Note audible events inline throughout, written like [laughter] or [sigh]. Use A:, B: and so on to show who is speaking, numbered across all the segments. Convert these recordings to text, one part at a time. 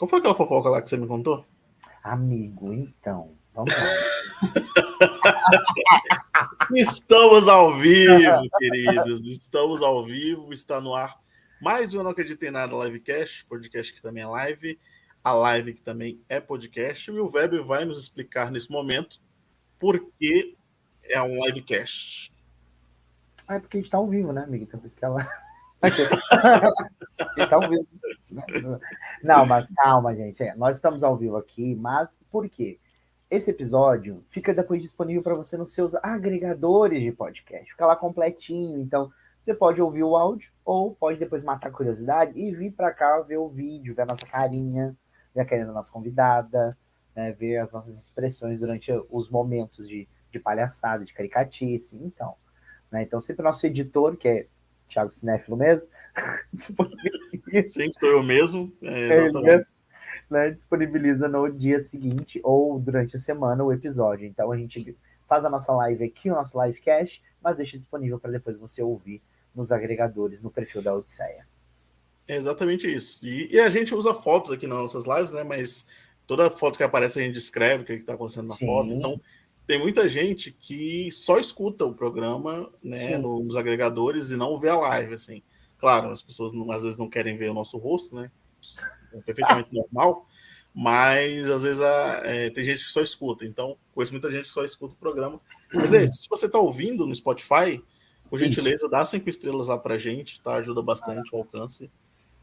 A: Qual foi aquela fofoca lá que você me contou?
B: Amigo, então. Vamos lá. [laughs]
A: Estamos ao vivo, queridos. Estamos ao vivo. Está no ar mais um Eu Não Acredito em Nada Livecast, podcast que também é live, a live que também é podcast. E o Weber vai nos explicar nesse momento por que é um livecast.
B: Ah, é porque a gente está ao vivo, né, amigo? Então, por isso que ela. Tá ao vivo. Não, mas calma, gente. É, nós estamos ao vivo aqui, mas por quê? Esse episódio fica depois disponível para você nos seus agregadores de podcast. Fica lá completinho. Então, você pode ouvir o áudio ou pode depois matar a curiosidade e vir para cá ver o vídeo, ver a nossa carinha, ver a carinha da nossa convidada, né, ver as nossas expressões durante os momentos de, de palhaçada, de caricatice. Então, né, então sempre o nosso editor, que é Thiago Cinéfilo mesmo, [laughs]
A: Sempre sou eu mesmo. É, exatamente.
B: Né, disponibiliza no dia seguinte ou durante a semana o episódio. Então a gente faz a nossa live aqui, o nosso livecast, mas deixa disponível para depois você ouvir nos agregadores, no perfil da Odisseia.
A: É exatamente isso. E, e, a gente usa fotos aqui nas nossas lives, né? Mas toda foto que aparece a gente descreve o que é está acontecendo na Sim. foto. Então, tem muita gente que só escuta o programa né, nos agregadores e não vê a live, assim. Claro, as pessoas não, às vezes não querem ver o nosso rosto, né? É perfeitamente normal, mas às vezes a, é, tem gente que só escuta. Então, conheço muita gente que só escuta o programa. Mas é, se você está ouvindo no Spotify, por gentileza, Isso. dá cinco estrelas lá pra gente, tá? Ajuda bastante o alcance.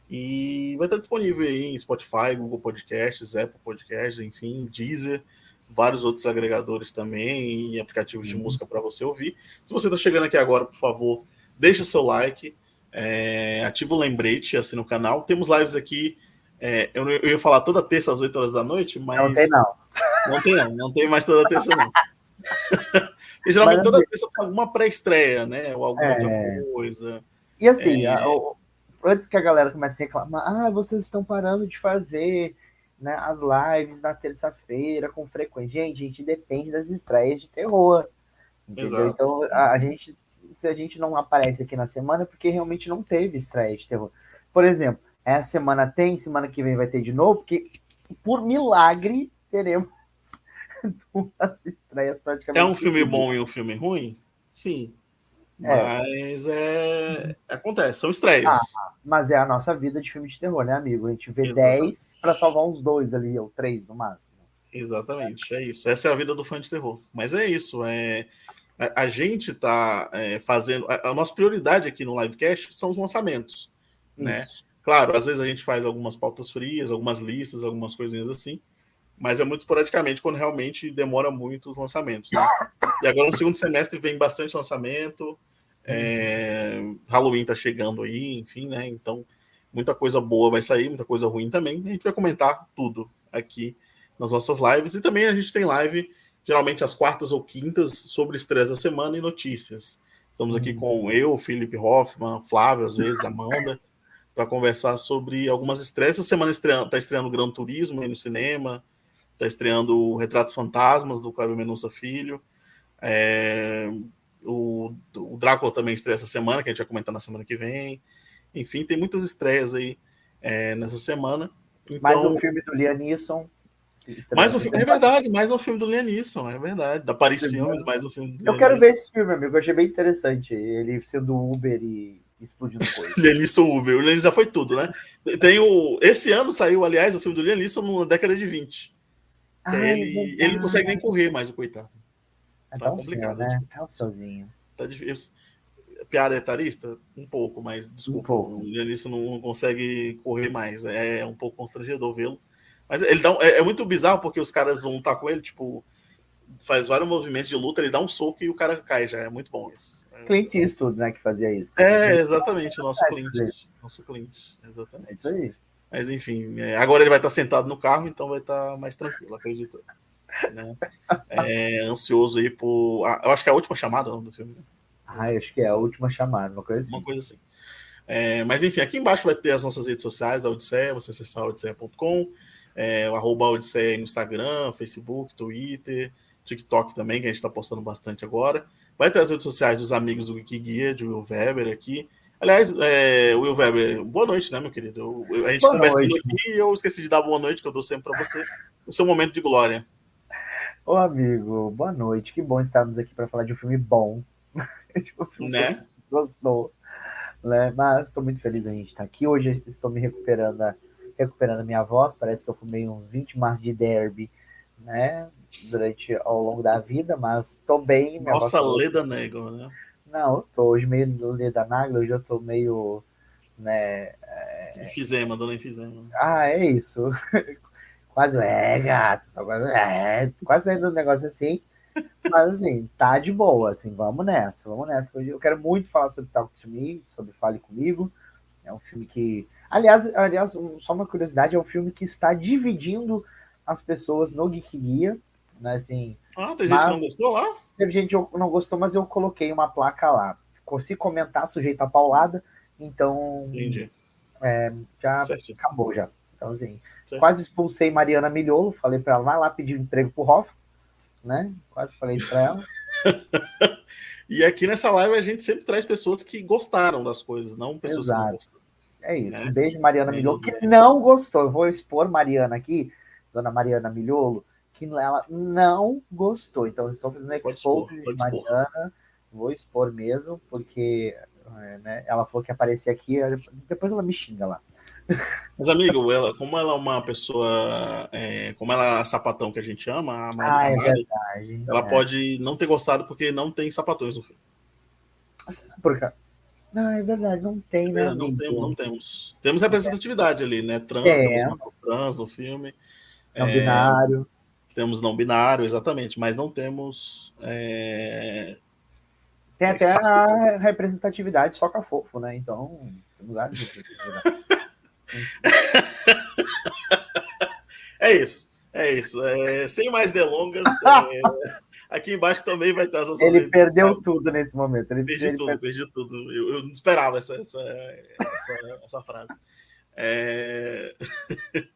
A: E vai estar disponível aí em Spotify, Google Podcasts, Apple Podcasts, enfim, Deezer vários outros agregadores também e aplicativos de uhum. música para você ouvir. Se você está chegando aqui agora, por favor, deixa o seu like, é, ativa o lembrete, assina o canal. Temos lives aqui. É, eu, eu, ia falar toda terça às 8 horas da noite, mas.
B: Não tem, não.
A: Não tem, não. Não tem mais toda terça, não. [laughs] e geralmente toda terça tem alguma pré-estreia, né? Ou alguma é... outra coisa.
B: E assim, é... antes que a galera comece a reclamar, ah, vocês estão parando de fazer né, as lives na terça-feira com frequência. Gente, a gente depende das estreias de terror. Entendeu? Exato. Então, a, a, gente, se a gente não aparece aqui na semana, é porque realmente não teve estreia de terror. Por exemplo, essa semana tem, semana que vem vai ter de novo, porque por milagre teremos [laughs]
A: duas estreias praticamente. É um filme bom e um filme ruim? Sim. É. Mas é... acontece, são estreias. Ah,
B: mas é a nossa vida de filme de terror, né, amigo? A gente vê 10 para salvar uns dois ali, ou três no máximo.
A: Exatamente, é isso. Essa é a vida do fã de terror. Mas é isso. É... A, a gente tá é, fazendo. A, a, nossa prioridade aqui no livecast são os lançamentos. Né? Claro, às vezes a gente faz algumas pautas frias, algumas listas, algumas coisinhas assim mas é muito esporadicamente quando realmente demora muito os lançamentos. Né? E agora no segundo semestre vem bastante lançamento, é, Halloween tá chegando aí, enfim, né? Então muita coisa boa vai sair, muita coisa ruim também. A gente vai comentar tudo aqui nas nossas lives e também a gente tem live geralmente às quartas ou quintas sobre estresse da semana e notícias. Estamos aqui com eu, Felipe Hoffman, Flávio, às vezes, Amanda, [laughs] para conversar sobre algumas estresses. Essa semana está estreando Gran Turismo aí no cinema, Está estreando Retratos Fantasmas, do Cláudio Menuça Filho. É, o, o, Drácula também estreia essa semana, que a gente vai comentar na semana que vem. Enfim, tem muitas estreias aí é, nessa semana.
B: Então, mais um filme do Liam Neeson.
A: Mais um, é verdade, mais um filme do Liam Neeson, é verdade. Da Paris Filmes, mais um filme do
B: Eu quero ver esse filme, amigo. Eu achei bem interessante. Ele sendo Uber e explodindo [laughs] coisa.
A: Liam Neeson Uber. O Liam Neeson já foi tudo, né? Tem o... Esse ano saiu, aliás, o filme do Liam Neeson na década de 20. Ah, ele, é ele não consegue nem correr mais, o coitado.
B: É tá complicado. Senhor, né? É o sozinho.
A: Tá difícil. Piada etarista? Um pouco, mas desculpa. Um. O Lianisson não, consegue correr mais. É, é um pouco constrangedor vê-lo. Mas ele dá um, é, é, muito bizarro porque os caras vão estar com ele, tipo, faz vários movimentos de luta, ele dá um soco e o cara cai já. É muito bom isso.
B: É Clint Eastwood, né, que fazia isso.
A: É, exatamente, o nosso é, Clint. Nosso Clint, exatamente. É
B: isso aí.
A: Mas enfim, é, agora ele vai estar sentado no carro, então vai estar mais tranquilo, acredito. Né? É, ansioso aí por. Eu acho que é a última chamada do filme. Né?
B: Ah, acho que é a última chamada, uma coisa assim.
A: Uma coisa assim. É, mas enfim, aqui embaixo vai ter as nossas redes sociais da Odisseia, você acessar odisseia.com, é, o arroba Odisseia no Instagram, Facebook, Twitter, TikTok também, que a gente está postando bastante agora. Vai ter as redes sociais dos amigos do Wikiguia, de Will Weber aqui, Aliás, é, Will Weber, boa noite, né, meu querido? Eu, a gente boa conversando noite. aqui e eu esqueci de dar boa noite, que eu dou sempre para você, o seu momento de glória.
B: Ô, amigo, boa noite. Que bom estarmos aqui para falar de um filme bom. [laughs]
A: um filme né?
B: Gostou. Né? Mas estou muito feliz a gente estar aqui. Hoje estou me recuperando a, recuperando a minha voz. Parece que eu fumei uns 20 maços de derby, né? Durante, ao longo da vida, mas estou bem.
A: Nossa, leda negro, né?
B: Não, eu tô hoje meio leda negra, hoje eu tô meio, né...
A: É... Enfisema, dona enfisema.
B: Ah, é isso. [laughs] quase, é, gato, só quase, é, quase saindo um negócio assim. Mas assim, tá de boa, assim, vamos nessa, vamos nessa. Eu quero muito falar sobre Talk to Me, sobre Fale Comigo. É um filme que. Aliás, aliás, só uma curiosidade, é um filme que está dividindo as pessoas no Geek Guia. Né, assim,
A: ah, tem gente que não gostou lá?
B: Teve gente que não gostou, mas eu coloquei uma placa lá. Se comentar, sujeito a paulada. Então.
A: Entendi.
B: É, já acabou já. Então, assim, certo. quase expulsei Mariana Milholo, falei para ela, vai lá pedir um emprego pro Hoff, né? Quase falei para ela. [laughs]
A: e aqui nessa live a gente sempre traz pessoas que gostaram das coisas, não pessoas Exato. que não gostaram.
B: É isso. Né? Um beijo, Mariana Milholo, que não gostou. Eu vou expor Mariana aqui, dona Mariana Milholo, que ela não gostou. Então, estou fazendo expor de Mariana. Vou expor mesmo, porque é, né, ela falou que aparecia aqui, depois ela me xinga lá.
A: Mas, amigo, ela, como ela é uma pessoa, é, como ela é sapatão que a gente ama, a
B: ah, é verdade,
A: ela é. pode não ter gostado porque não tem sapatões no filme.
B: Por? Não, é verdade, não tem, né?
A: É, não, temos, não temos. Temos representatividade ali, né? Trans, temos trans no filme.
B: Não binário.
A: Temos não binário, exatamente, mas não temos. É...
B: Tem até a representatividade só com a fofo, né? Então, temos vários [laughs]
A: É isso, é isso. É, sem mais delongas, [laughs] é, aqui embaixo também vai estar
B: as Ele perdeu sociais. tudo nesse momento. Ele
A: perdi ele tudo, per... perdi tudo. Eu, eu, não esperava essa, essa, essa, essa frase. É... [laughs]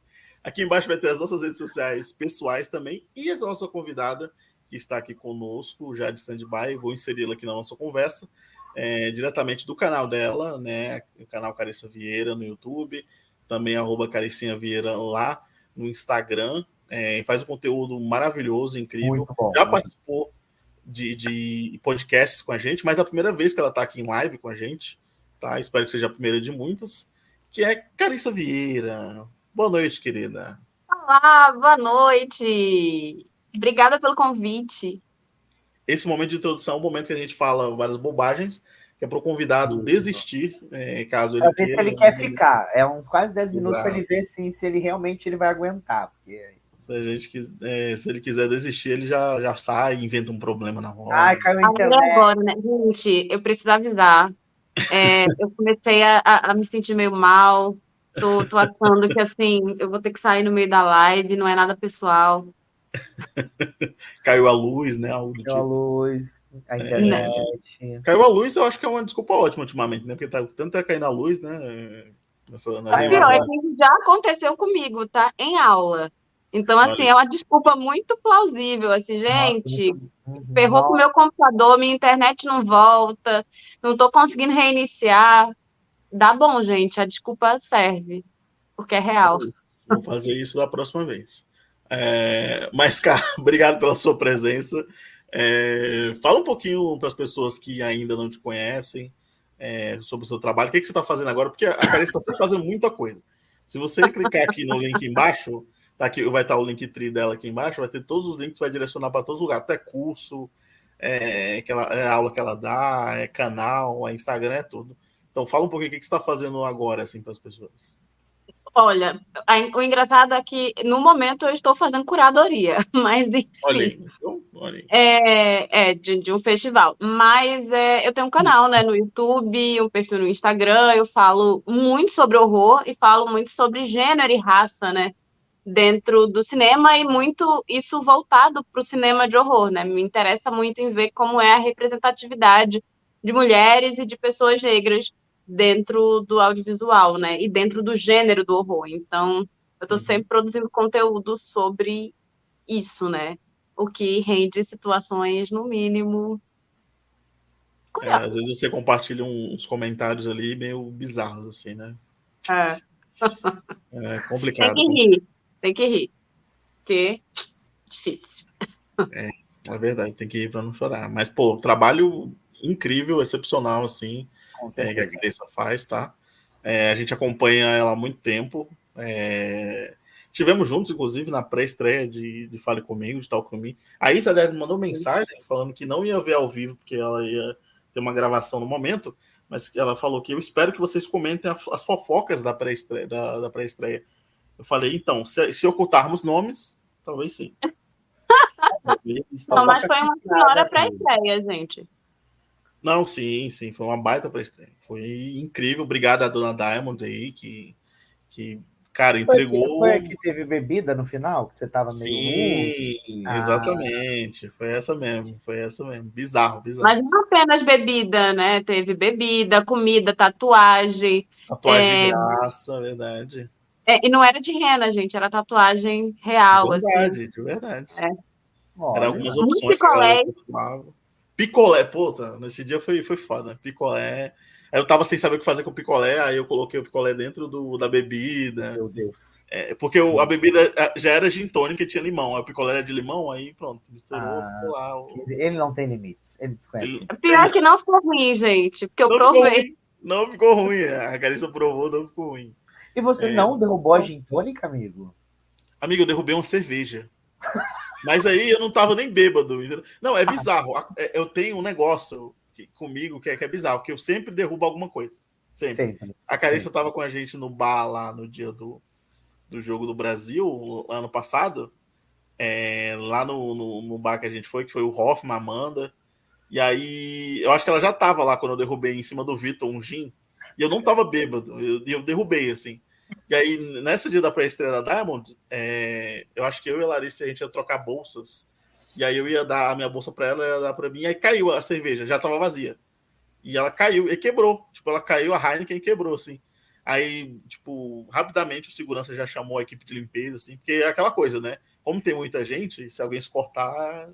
A: Aqui embaixo vai ter as nossas redes sociais pessoais também e a nossa convidada que está aqui conosco, já de stand-by. Vou inseri-la aqui na nossa conversa, é, diretamente do canal dela, né? O canal Carissa Vieira no YouTube, também arroba Caricinha Vieira lá no Instagram. É, faz um conteúdo maravilhoso, incrível. Bom, já né? participou de, de podcasts com a gente, mas é a primeira vez que ela está aqui em live com a gente, tá? Espero que seja a primeira de muitas, que é Carissa Vieira. Boa noite, querida.
C: Olá, boa noite. Obrigada pelo convite.
A: Esse momento de introdução é o momento que a gente fala várias bobagens, que é para o convidado desistir, é, caso ele
B: pra ver queira. se ele quer ficar. É uns quase 10 minutos para ele ver assim, se ele realmente ele vai aguentar. Porque...
A: Se, a gente quiser, é, se ele quiser desistir, ele já, já sai, inventa um problema na roda.
B: Ai, caiu a internet.
C: Agora, né? Gente, eu preciso avisar. É, eu comecei a, a, me sentir meio mal, Tô, tô achando que assim, eu vou ter que sair no meio da live, não é nada pessoal. [laughs]
A: Caiu a luz, né?
B: Algo Caiu tipo. a luz, a é. internet.
A: É. Caiu a luz, eu acho que é uma desculpa ótima ultimamente, né? Porque tá, tanto é caindo a luz, né?
C: Nessa, nas pior, é que já aconteceu comigo, tá? Em aula. Então, assim, Olha. é uma desculpa muito plausível. Assim, gente, Nossa, ferrou com o meu computador, minha internet não volta, não tô conseguindo reiniciar dá bom, gente. A desculpa serve, porque é real.
A: Vou fazer isso da próxima vez. É, mas, cara, [laughs] obrigado pela sua presença. É, fala um pouquinho para as pessoas que ainda não te conhecem é, sobre o seu trabalho. O que, que você está fazendo agora? Porque a Karen está sempre fazendo muita coisa. Se você clicar aqui no link embaixo, tá aqui, vai estar o link tri dela aqui embaixo, vai ter todos os links, vai direcionar para todos os lugares, até curso, é, que é aula que ela dá, é canal, é Instagram, é tudo. Então, fala um pouquinho o que você está fazendo agora, assim, para as pessoas.
C: Olha, o engraçado é que no momento eu estou fazendo curadoria, [laughs] mas enfim. [laughs]
A: Então, olha aí.
C: É, é de, de, um festival. Mas é, eu tenho um canal né, no YouTube, um perfil no Instagram, eu falo muito sobre horror e falo muito sobre gênero e raça, né? Dentro do cinema e muito isso voltado para o cinema de horror, né? Me interessa muito em ver como é a representatividade de mulheres e de pessoas negras dentro do audiovisual, né? E dentro do gênero do horror. Então, eu estou uhum. sempre produzindo conteúdo sobre isso, né? O que rende situações, no mínimo,
A: É, às vezes você compartilha uns comentários ali meio bizarros, assim, né?
C: É. [laughs]
A: É complicado.
C: Tem que rir, tem que rir. Porque difícil.
A: É, é verdade, tem que ir para não chorar. Mas, pô, trabalho incrível, excepcional, assim, é, que a Clarissa faz, tá? É, a gente acompanha ela há muito tempo. É... Tivemos juntos, inclusive, na pré-estreia de, de Fale Comigo, de Tal Comigo. A Isa, aliás, mandou mensagem falando que não ia ver ao vivo, porque ela ia ter uma gravação no momento, mas ela falou que eu espero que vocês comentem as fofocas da pré-estreia. Da, da pré -estreia. Eu falei, então, se, se ocultarmos nomes, talvez sim. [laughs]
C: Não, mas foi uma senhora pré-estreia, gente.
A: Não, sim, sim, foi uma baita pré-estreia. Foi incrível. Obrigado a dona Diamond aí, que, que cara, entregou.
B: Foi, foi a que teve bebida no final, que você tava meio.
A: Sim, ah. exatamente. Foi essa mesmo, foi essa mesmo. Bizarro, bizarro.
C: Mas não apenas bebida, né? Teve bebida, comida, tatuagem.
A: Tatuagem é... de graça, verdade.
C: É, e não era de rena, gente, era tatuagem real.
A: De verdade,
C: assim.
A: de verdade.
C: É.
A: Era algumas opções que ela Picolé, puta, nesse dia foi, foi foda. Picolé. Aí eu tava sem saber o que fazer com o picolé, aí eu coloquei o picolé dentro do, da bebida.
B: Meu Deus.
A: É, porque o, a bebida já era gin tônica e tinha limão. Aí o picolé era de limão, aí pronto, misturou, ah, lá. O...
B: Ele não tem limites, ele desconhece. Ele...
C: Pior que não ficou ruim, gente, porque eu não provei.
A: Ficou não ficou ruim, a Carissa provou, não ficou ruim.
B: E você é... não derrubou a gin tônica, amigo?
A: Amigo, eu derrubei uma cerveja. [laughs] Mas aí eu não tava nem bêbado. Não, é bizarro. É, eu tenho um negócio comigo que é, que é bizarro, que eu sempre derrubo alguma coisa. Sempre. sempre. A Carissa tava com a gente no bar lá no dia do, do jogo do Brasil, ano passado. É, lá no, no, no, bar que a gente foi, que foi o Hoffman, Amanda. E aí, eu acho que ela já tava lá quando eu derrubei em cima do Vitor um gin. E eu não tava bêbado, eu, eu derrubei, assim. E aí, nessa dia da pré-estreia da Diamond, é, eu acho que eu e a Larissa a gente ia trocar bolsas. E aí eu ia dar a minha bolsa para ela, ela ia dar para mim, aí caiu a cerveja, já estava vazia. E ela caiu e quebrou. Tipo, ela caiu, a Heineken quebrou, assim. Aí, tipo, rapidamente o segurança já chamou a equipe de limpeza, assim, porque é aquela coisa, né? Como tem muita gente, se alguém se cortar,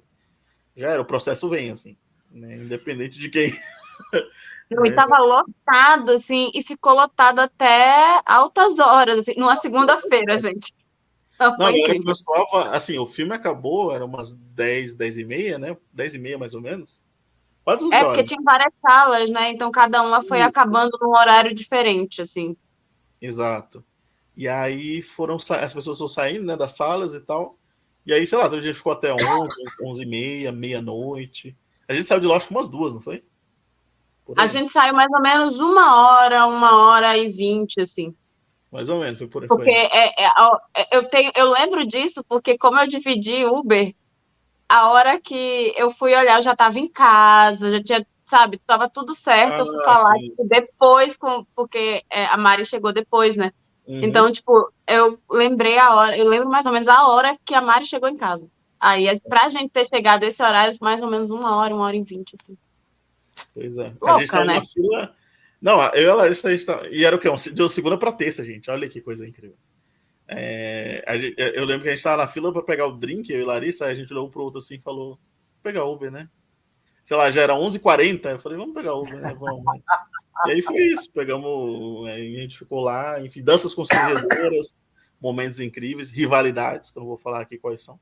A: já era, o processo vem, assim, né? Independente de quem. [laughs]
C: E estava lotado, assim, e ficou lotado até altas horas, assim, numa segunda-feira, gente.
A: Não, não começou, assim, o filme acabou, era umas 10, 10 e meia, né? 10 e meia, mais ou menos.
C: Quase uns É, horas. porque tinha várias salas, né? Então cada uma foi Isso. acabando num horário diferente, assim.
A: Exato. E aí foram, as pessoas foram saindo, né, das salas e tal. E aí, sei lá, a gente ficou até 11, 11 e meia, meia-noite. A gente saiu de lá acho que umas duas, não foi?
C: A gente saiu mais ou menos uma hora, uma hora e vinte, assim.
A: Mais ou menos, foi por aí.
C: Porque é, é, é, eu, tenho, eu lembro disso porque, como eu dividi Uber, a hora que eu fui olhar, eu já estava em casa, já tinha, sabe, estava tudo certo. Ah, eu fui ah, falar tipo, depois, com, porque é, a Mari chegou depois, né? Uhum. Então, tipo, eu lembrei a hora, eu lembro mais ou menos a hora que a Mari chegou em casa. Aí, pra gente ter chegado esse horário, mais ou menos uma hora, uma hora e vinte, assim.
A: Pois é. Louca, a gente tava né? na fila. Não, eu e a Larissa, a gente tá... e era o quê? De segunda para terça, gente. Olha que coisa incrível. É... Gente... eu lembro que a gente tava na fila para pegar o drink, eu e a Larissa, a gente olhou pro outro assim e falou: Vou pegar Uber, né? Sei lá, já era 11h40. Eu falei: Vamos pegar Uber, né? Vamos. Né? E aí foi isso. Pegamos, a gente ficou lá, enfim, danças constrangedoras, momentos incríveis, rivalidades, que eu não vou falar aqui quais são.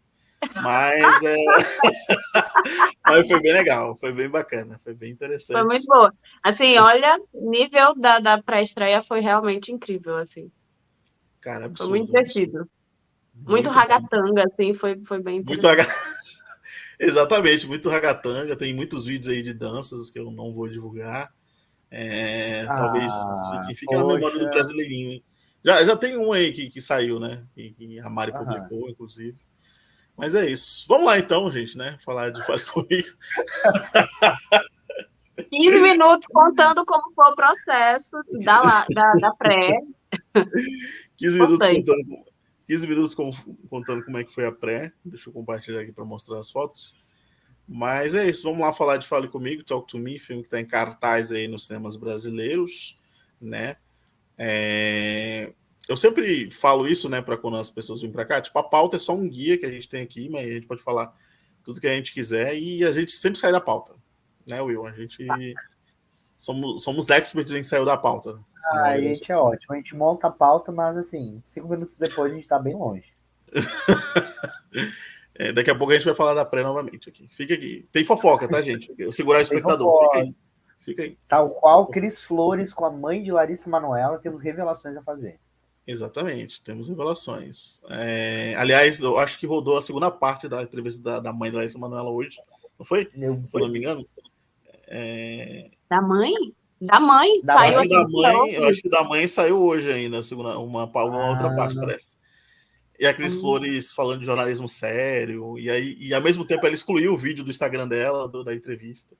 A: Mas, é... [laughs] Mas foi bem legal, foi bem bacana, foi bem interessante.
C: Foi muito boa. Assim, olha, nível da, da pré-estreia foi realmente incrível, assim.
A: Cara, absurdo.
C: Foi muito divertido. Muito, muito ragatanga, assim, foi, foi bem
A: Muito raga... [laughs] Exatamente, muito ragatanga. Tem muitos vídeos aí de danças que eu não vou divulgar. É, ah, talvez fique, fique na memória do brasileirinho. Hein? Já, já tem um aí que, que saiu, né? Que, que a Mari publicou, inclusive. Mas é isso. Vamos lá então, gente, né? Falar de Fale Comigo.
C: 15 minutos contando como foi o processo da, da, da pré.
A: 15 minutos contando, 15 minutos contando como é que foi a pré. Deixa eu compartilhar aqui para mostrar as fotos. Mas é isso, vamos lá falar de Fale Comigo, Talk to Me, filme que está em cartaz aí nos cinemas brasileiros, né? É eu sempre falo isso, né, para quando as pessoas vêm para cá. Tipo, a pauta é só um guia que a gente tem aqui, mas a gente pode falar tudo que a gente quiser e a gente sempre sai da pauta. né, Will? A gente somos, somos experts em sair da pauta.
B: Ah, a gente é ótimo. A gente monta a pauta, mas assim, cinco minutos depois a gente tá bem longe. [laughs]
A: é, daqui a pouco a gente vai falar da pré novamente aqui. Fica aqui. Tem fofoca, tá, gente? Eu segurar o espectador. Fica aí. Fica aí.
B: Tal qual Cris Flores com a mãe de Larissa Manoela, temos revelações a fazer.
A: Exatamente, temos revelações. É, aliás, eu acho que rodou a segunda parte da entrevista da, da mãe da Larissa Manoela hoje. Não foi? Eu, Se não me engano.
C: É... Da mãe? Da mãe?
A: Da saiu mãe, da mãe eu acho que da mãe saiu hoje ainda, segunda, uma, uma ah, outra parte, parece. E a Cris hum. Flores falando de jornalismo sério, e aí, e ao mesmo tempo ela excluiu o vídeo do Instagram dela, do, da entrevista.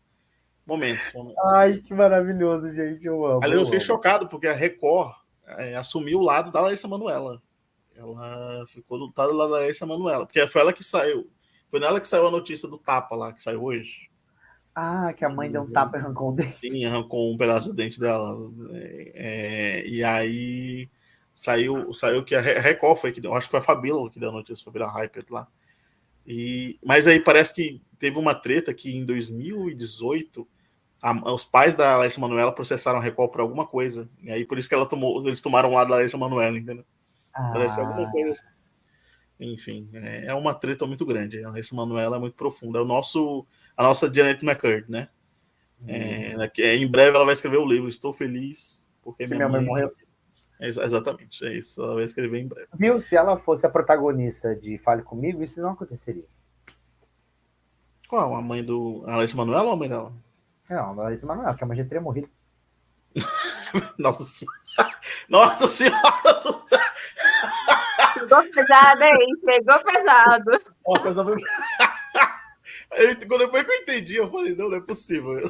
A: Momentos, momentos.
B: Ai, que maravilhoso, gente. Eu amo.
A: Ali eu, eu fiquei chocado, porque a Record é, assumiu o lado da Larissa Manuela. Ela ficou do lado da Larissa Manuela, porque foi ela que saiu. Foi nela que saiu a notícia do tapa lá, que saiu hoje.
B: Ah, que a mãe deu um tapa e arrancou
A: um dente. Sim, arrancou um pedaço do dente dela. É, é, e aí saiu, saiu que a Record foi que deu, acho que foi a Fabíola que deu a notícia, foi a Hyper lá. E, mas aí parece que teve uma treta que em 2018 a, os pais da Larissa Manoela processaram a Record por alguma coisa. E aí por isso que ela tomou, eles tomaram o lado da Larissa Manoela, entendeu? Ah. Parece alguma coisa assim. Enfim, é, é uma treta muito grande. A Larissa Manoela é muito profunda. É o nosso, a nossa Janet McCurdy, né? Hum. É, em breve ela vai escrever o livro. Estou feliz porque minha, minha mãe, mãe morreu. É, exatamente, é isso. Ela vai escrever em breve.
B: Viu? Se ela fosse a protagonista de Fale Comigo, isso não aconteceria.
A: Qual? A mãe do. A Larissa Manoela ou a mãe dela?
B: Não, a Larissa Manoela, que a já teria morrido. [laughs]
A: Nossa senhora. Nossa senhora do céu.
C: Pegou pesado, hein? Pegou pesado. Nossa, essa foi... [laughs]
A: Quando depois que eu entendi, eu falei, não, não é possível.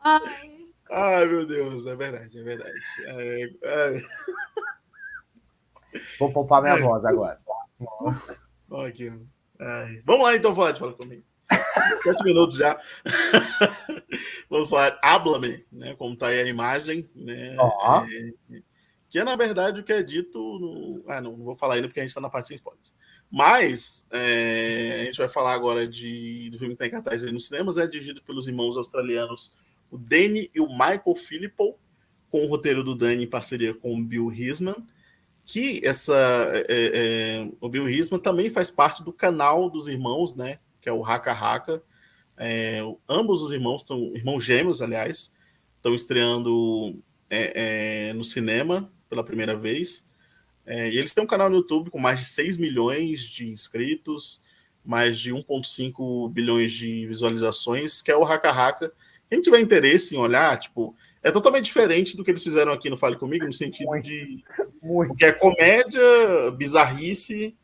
A: Ai. Ai, meu Deus, é verdade, é verdade. É, é...
B: Vou poupar minha é. voz agora.
A: Aqui. Vamos lá então de Fala Comigo. [laughs] 10 minutos já. [laughs] Vamos falar Habla-me, né? Como tá aí a imagem, né? É, que é, na verdade, o que é dito no... Ah, não, não vou falar ainda porque a gente está na parte sem spoilers. Mas é, a gente vai falar agora de, do filme que está em cartaz aí nos cinemas, é dirigido pelos irmãos australianos o Danny e o Michael Filippo, com o roteiro do Danny em parceria com o Bill Hisman, que essa é, é, o Bill Hisman também faz parte do canal dos irmãos, né? Que é o Haka Haka. É, ambos os irmãos estão, irmãos gêmeos, aliás, estão estreando é, é, no cinema pela primeira vez. É, e eles têm um canal no YouTube com mais de 6 milhões de inscritos, mais de 1,5 bilhões de visualizações, que é o Haka Haka, quem tiver interesse em olhar, tipo, é totalmente diferente do que eles fizeram aqui no Fale Comigo, no sentido muito, de. Muito. Que é comédia, bizarrice.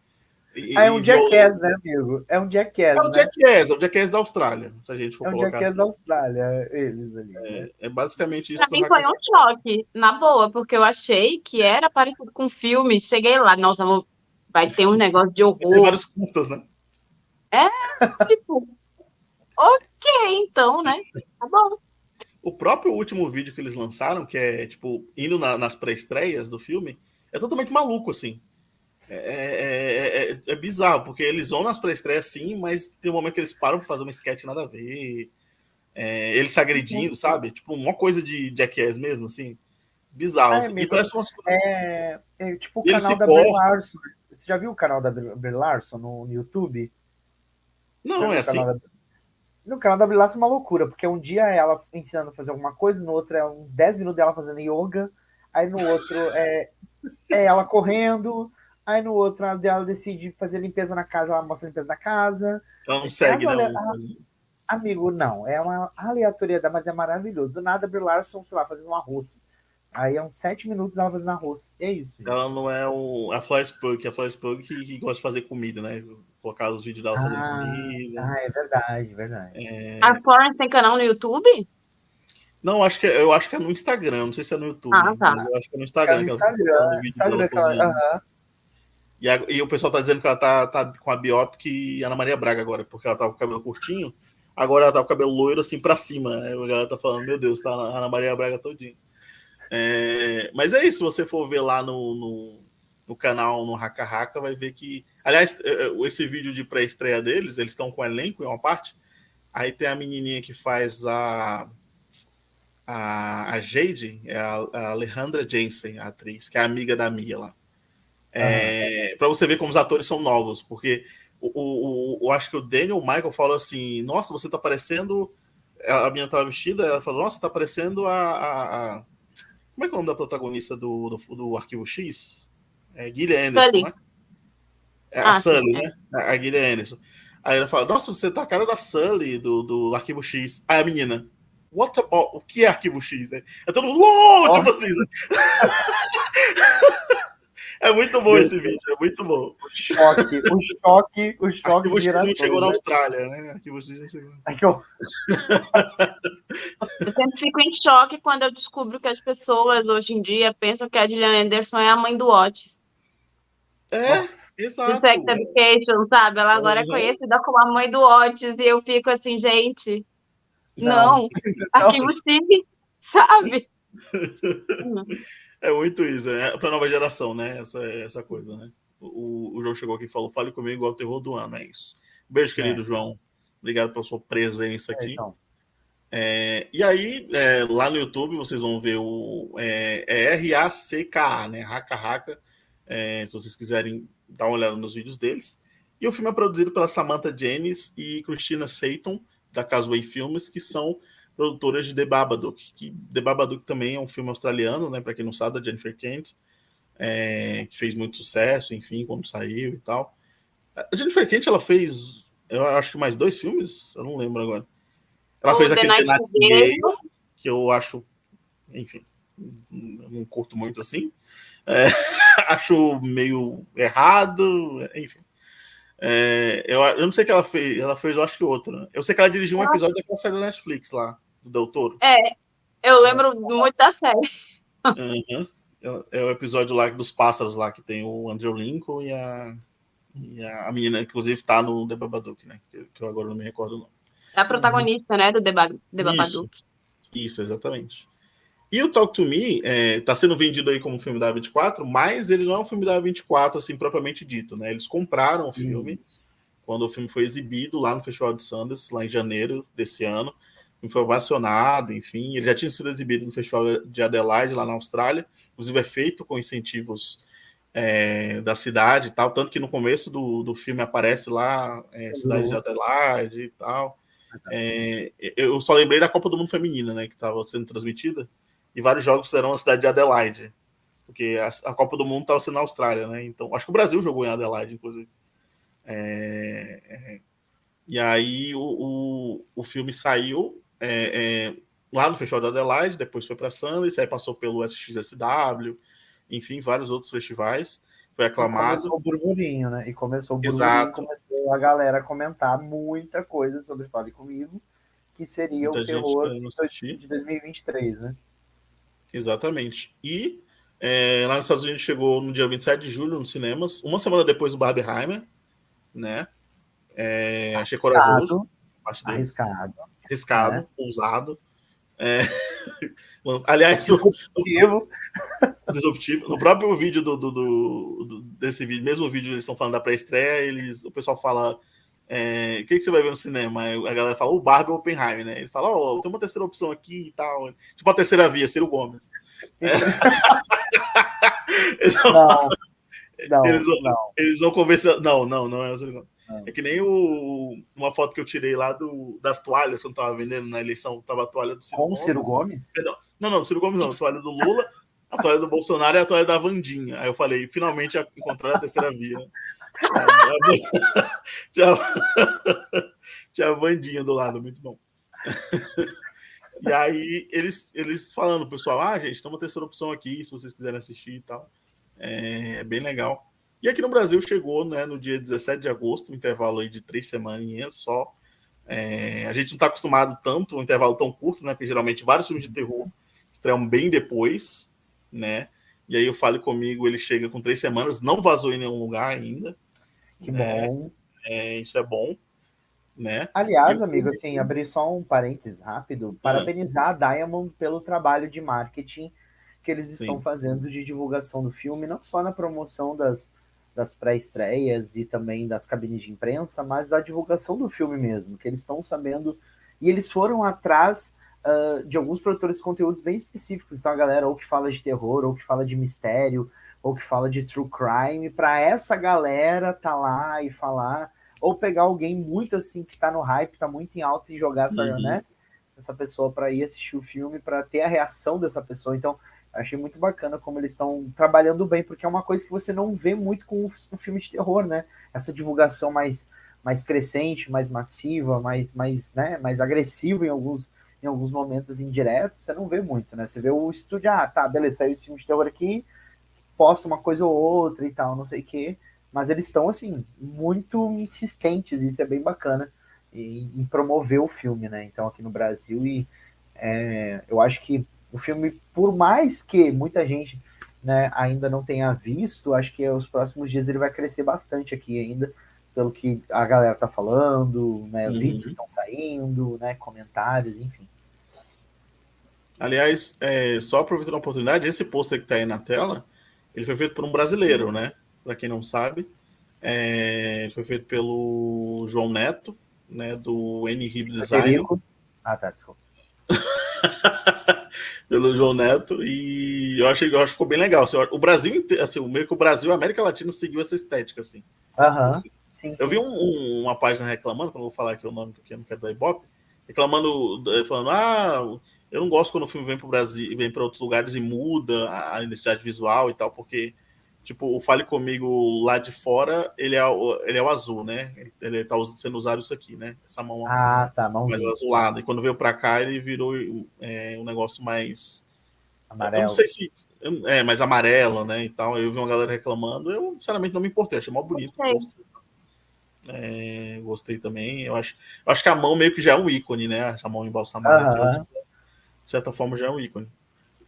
B: E, ah, é um Jackass, né, amigo? É um Jackass. É um
A: né? Jackass, é um Jackass da Austrália, se a gente for
B: é um
A: colocar.
B: Jackass assim. da Austrália, eles ali.
A: É, é basicamente isso.
C: Pra mim foi um choque, na boa, porque eu achei que era parecido com filme. Cheguei lá, nossa, vou... vai ter um negócio de horror. Tem
A: várias cultas, né?
C: É, tipo, [laughs] Ok, então, né? Tá bom.
A: O próprio último vídeo que eles lançaram, que é, tipo, indo na, nas pré-estreias do filme, é totalmente maluco, assim. É, é, é, é bizarro, porque eles vão nas pré-estreias sim, mas tem um momento que eles param pra fazer uma sketch nada a ver. É, eles se agredindo, sabe? Tipo, uma coisa de Jackass mesmo, assim. Bizarro. É, assim. E parece umas
B: é, é tipo o canal da Brie Larson. Você já viu o canal da Brie Larson no, no YouTube?
A: Não, é assim. Da...
B: No canal da Brilhaça é uma loucura, porque um dia é ela ensinando a fazer alguma coisa, no outro é uns 10 minutos dela fazendo yoga, aí no outro é, é ela correndo, aí no outro ela decide fazer limpeza na casa, ela mostra a limpeza da casa.
A: Ela não segue, não. A,
B: amigo, não, é uma aleatoriedade, mas é maravilhoso. Do nada, a Brie Larson, sei lá, fazendo um arroz. Aí é uns sete minutos ela fazendo arroz. É isso. Gente.
A: Ela não é o, a Florence Pug, a Florence Pug que, que, gosta de fazer comida, né? Colocar os vídeos dela ah, fazendo comida.
B: Ah, é verdade, verdade. É...
C: A Florence tem canal no YouTube?
A: Não, acho que é, eu acho que é no Instagram, não sei se é no YouTube. Ah, tá. Mas eu acho que é no Instagram. É no
B: Instagram, Instagram ela,
A: e, a, e, o pessoal tá dizendo que ela tá, tá com a Biopic Ana Maria Braga agora, porque ela tava com o cabelo curtinho, agora ela tá com o cabelo loiro assim pra cima. Aí a galera tá falando, meu Deus, tá a Ana Maria Braga todinho. É, mas é isso, se você for ver lá no, no, no canal, no Haka Haka, vai ver que. Aliás, é, é, esse vídeo de pré-estreia deles, eles estão com elenco em uma parte. Aí tem a menininha que faz a a, a Jade, é a, a Alejandra Jensen, a atriz, que é amiga da Mia lá. É. Para você ver como os atores são novos, porque o, o, o, eu acho que o Daniel Michael falou assim: Nossa, você tá parecendo. A minha tava vestida, ela falou: Nossa, tá parecendo a, a, a. Como é que é o nome da protagonista do, do, do Arquivo X? É Guilherme Anderson, né? É a ah, Sully, sim, né? É. A Guilherme Anderson. Aí ela fala: Nossa, você tá a cara da Sully do, do Arquivo X. Aí a menina: What about, o que é arquivo X? Né? É todo mundo, uou, tipo assim. [laughs] É muito bom esse vídeo, é muito bom.
B: O choque, o choque, o choque.
A: Arquivo X não chegou na né? Austrália, né? Arquivo X não chegou.
C: É eu... eu sempre fico em choque quando eu descubro que as pessoas hoje em dia pensam que a Gillian Anderson é a mãe do Otis.
A: É, exato.
C: Do Sex Education, sabe? Ela agora uhum. é conhecida como a mãe do Otis e eu fico assim, gente. Não, não. arquivo [laughs] Steve, sabe? [laughs]
A: É muito isso, é para nova geração, né? Essa, essa coisa, né? O, o João chegou aqui e falou: fale comigo igual o terror do ano, é isso. Beijo, querido é. João. Obrigado pela sua presença aqui. É, então. é, e aí, é, lá no YouTube, vocês vão ver o é, é R-A-C-K-A, né? Raka. É, se vocês quiserem dar uma olhada nos vídeos deles. E o filme é produzido pela Samantha Jennings e Christina Seyton da Casway Filmes, que são produtoras de The Babadook, que The Babadook também é um filme australiano, né, para quem não sabe, da Jennifer Kent, é, que fez muito sucesso, enfim, quando saiu e tal. A Jennifer Kent, ela fez, eu acho que mais dois filmes, eu não lembro agora. Ela o fez aquele The Nightingale, que eu acho, enfim, não curto muito assim. É, [laughs] acho meio errado, enfim. É, eu, eu não sei o que ela fez. Ela fez, eu acho que outra. Eu sei que ela dirigiu um episódio daquela série da Netflix lá, do Doutor.
C: É, eu lembro muito da série.
A: Uhum. É, é, o episódio lá dos pássaros lá, que tem o Andrew Lincoln e a, e a, a menina, inclusive, tá no The Babadook, né? Que, que, eu agora não me recordo não.
C: É a protagonista, uhum. né, do The, The Babadook.
A: Isso, isso, exatamente. E o Talk to Me está é, sendo vendido aí como filme da 24, mas ele não é um filme da 24, assim, propriamente dito, né? Eles compraram o filme uhum. quando o filme foi exibido lá no Festival de Sundance, lá em janeiro desse ano. Foi ovacionado, enfim. Ele já tinha sido exibido no Festival de Adelaide, lá na Austrália. Inclusive, é feito com incentivos é, da cidade e tal. Tanto que no começo do, do filme aparece lá é, cidade uhum. de Adelaide e tal. É, eu só lembrei da Copa do Mundo Feminina, né? Que estava sendo transmitida e vários jogos serão na cidade de Adelaide, porque a, a Copa do Mundo estava sendo na Austrália, né? Então, acho que o Brasil jogou em Adelaide, inclusive. É, é, e aí o, o, o filme saiu é, é lá no Festival de Adelaide, depois foi para Sundance, aí passou pelo SXSW, enfim, vários outros festivais. Foi aclamado.
B: E começou o burburinho, né? E começou o burburinho, Exato. começou a galera a comentar muita coisa sobre Fale Comigo, que seria muita o terror de 2023, né?
A: Exatamente. E é, lá nos Estados Unidos chegou no dia 27 de julho nos cinemas, uma semana depois do Barbenheimer, né? É, achei corajoso.
B: Arriscado.
A: Arriscado, é. ousado. É... [laughs] Aliás. O... [laughs] disruptivo. No próprio vídeo do, do, do, desse vídeo, mesmo vídeo eles estão falando da pré-estreia, eles, o pessoal fala é, o que, que, você vai ver no cinema? A galera fala, o Barbie ou Oppenheimer, né? Ele fala, ó, oh, tem uma terceira opção aqui e tal. Tipo a terceira via, Ciro Gomes. É. [laughs] eles, vão, não, não, eles, vão, não. eles vão conversar. Não, não, não é o Ciro Gomes. É que nem o, uma foto que eu tirei lá do, das toalhas quando tava vendendo na eleição, tava a toalha do
B: Ciro Com Gomes. Ciro Gomes?
A: Perdão. Não, não, Ciro Gomes não, a toalha do Lula, a toalha do Bolsonaro e a toalha da Vandinha. Aí eu falei, finalmente encontraram a terceira via. [laughs] Tinha, tinha a Vandinha do lado, muito bom. [laughs] E aí, eles, eles falando, pessoal, ah, gente, tem uma terceira opção aqui, se vocês quiserem assistir e tal. É, é bem legal. E aqui no Brasil chegou né, no dia 17 de agosto, um intervalo aí de três semaninhas só. É, a gente não está acostumado tanto, um intervalo tão curto, né? Porque geralmente vários filmes de terror estreiam bem depois, né? E aí o Fale Comigo, ele chega com três semanas, não vazou em nenhum lugar ainda.
B: Que né? bom.
A: É, isso é bom. Né?
B: Aliás, amigo, assim, abrir só um parênteses rápido, ah. parabenizar a Diamond pelo trabalho de marketing que eles estão Sim. fazendo de divulgação do filme, não só na promoção das, das pré-estreias e também das cabines de imprensa, mas da divulgação do filme mesmo, que eles estão sabendo. E eles foram atrás uh, de alguns produtores de conteúdos bem específicos. Então, a galera ou que fala de terror, ou que fala de mistério, ou que fala de true crime, para essa galera tá lá e falar, ou pegar alguém muito assim que tá no hype, tá muito em alta e jogar essa, uhum. né, essa pessoa para ir assistir o filme, para ter a reação dessa pessoa. Então, achei muito bacana como eles estão trabalhando bem, porque é uma coisa que você não vê muito com o filme de terror, né? Essa divulgação mais, mais crescente, mais massiva, mais, mais, né, mais agressiva em alguns, em alguns momentos indiretos, você não vê muito, né? Você vê o estúdio, ah, tá, beleza, saiu esse filme de terror aqui, posta uma coisa ou outra e tal, não sei o quê, mas eles estão, assim, muito insistentes, isso é bem bacana, em, em promover o filme, né? Então, aqui no Brasil, e é, eu acho que o filme, por mais que muita gente né, ainda não tenha visto, acho que os próximos dias ele vai crescer bastante aqui ainda, pelo que a galera tá falando, né, uhum. vídeos que estão saindo, né, comentários, enfim.
A: Aliás, é, só aproveitando a oportunidade, esse pôster que está aí na tela, ele foi feito por um brasileiro, né? Para quem não sabe, é, foi feito pelo João Neto, né? Do N-Hib Design. Ah, tá, desculpa. [laughs] pelo João Neto e eu achei, eu acho que ficou bem legal. Assim, o Brasil inteiro, assim, meio que o Brasil, a América Latina seguiu essa estética, assim.
B: Uhum, sim,
A: eu vi um, um, uma página reclamando, não vou falar aqui o nome porque eu não quero dar ibope, reclamando, falando, ah, eu não gosto quando o filme vem para o Brasil, vem para outros lugares e muda a identidade visual e tal, porque tipo, o Fale Comigo lá de fora, ele é, o, ele é o azul, né? Ele, está sendo usado isso aqui, né? Essa mão
B: ah, tá,
A: mais azulada. E quando veio para cá, ele virou é, um negócio mais.
B: Amarelo. Eu
A: não sei se. É, mais amarelo, né? E tal. Eu vi uma galera reclamando. Eu, sinceramente, não me importei. Achei mó bonito. Gostei. É, gostei também. Eu acho, eu acho que a mão meio que já é um ícone, né? Essa mão embalsamada. Uhum. de certa forma, já é um ícone.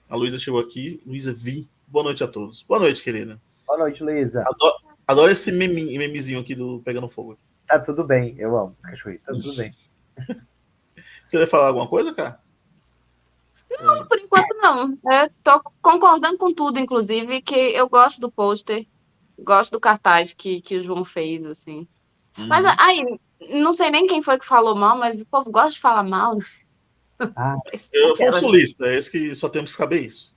A: A Luísa chegou aqui. Luísa Vi. Boa noite a todos. Boa noite, querida.
B: Boa noite, Luísa.
A: Adoro, adoro, esse meme, memezinho aqui do Pegando Fogo.
B: Tá tudo bem, eu amo cachorrinho, tá tudo bem. [laughs]
A: Você vai falar alguma coisa, cara?
C: Não, por enquanto não. Eu tô concordando com tudo, inclusive, que eu gosto do pôster, gosto do cartaz que, que o João fez, assim. Uhum. Mas aí, não sei nem quem foi que falou mal, mas o povo gosta de falar mal.
A: Ah, [laughs] eu sou um sulista, é esse que só temos que saber isso.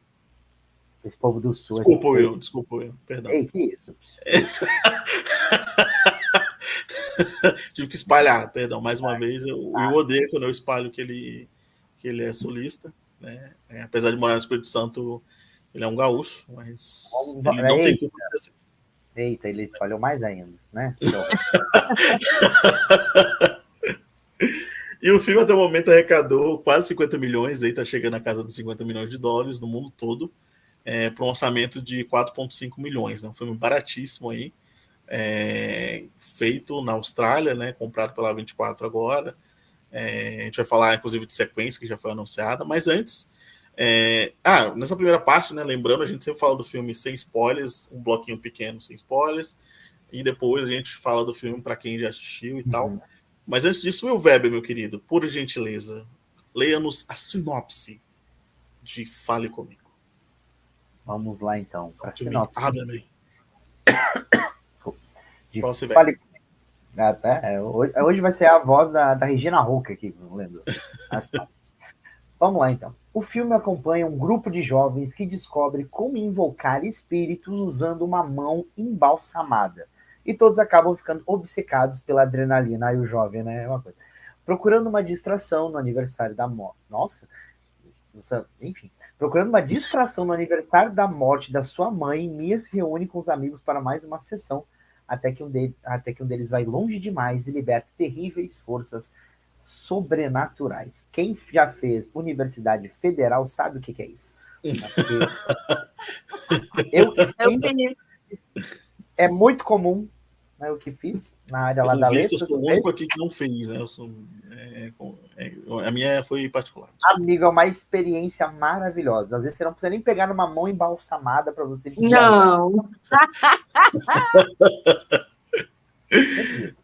B: Esse povo do sul.
A: Desculpa eu, desculpa eu, perdão.
B: Ei, que isso?
A: É. [laughs] Tive que espalhar, perdão, mais uma vez. Eu, eu, odeio quando eu espalho que ele, que ele é sulista. Né? É, apesar de morar no Espírito Santo, ele é um gaúcho, mas ele não tem culpa
B: de ser. Eita, ele espalhou mais ainda, né? [laughs]
A: e o filme até o momento arrecadou quase 50 milhões, aí tá chegando a casa dos 50 milhões de dólares no mundo todo é, para um orçamento de 4,5 milhões. Né? Um filme baratíssimo aí, é, feito na Austrália, né? comprado pela 24 agora. É, a gente vai falar, inclusive, de sequência que já foi anunciada, mas antes. É... Ah, nessa primeira parte, né? Lembrando, a gente sempre fala do filme sem spoilers, um bloquinho pequeno sem spoilers, e depois a gente fala do filme para quem já assistiu e uhum. tal. Mas antes disso, Will Weber, meu querido, por gentileza, leia-nos a sinopse de Fale Comigo.
B: Vamos lá então, para a sinopse.
A: De Posso
B: fale... Ah, tá. é, hoje, hoje, vai ser a voz da, da Regina Hulk aqui, lendo. [laughs] Vamos lá então. O filme acompanha um grupo de jovens que descobre como invocar espíritos usando uma mão embalsamada. E todos acabam ficando obcecados pela adrenalina. Aí o jovem, né? É uma coisa. Procurando uma distração no aniversário da morte. Nossa, enfim. Procurando uma distração no aniversário da morte da sua mãe, Mia se reúne com os amigos para mais uma sessão, até que um, de, até que um deles vai longe demais e liberta terríveis forças sobrenaturais. Quem já fez Universidade Federal sabe o que, que é isso. [laughs] eu, eu é muito comum né, o que fiz na área lá da letra.
A: Eu sou o único aqui que não fez, né? Sou, é, é, a minha foi particular.
B: Amigo, é uma experiência maravilhosa. Às vezes você não precisa nem pegar numa mão embalsamada para você.
C: Não. [laughs]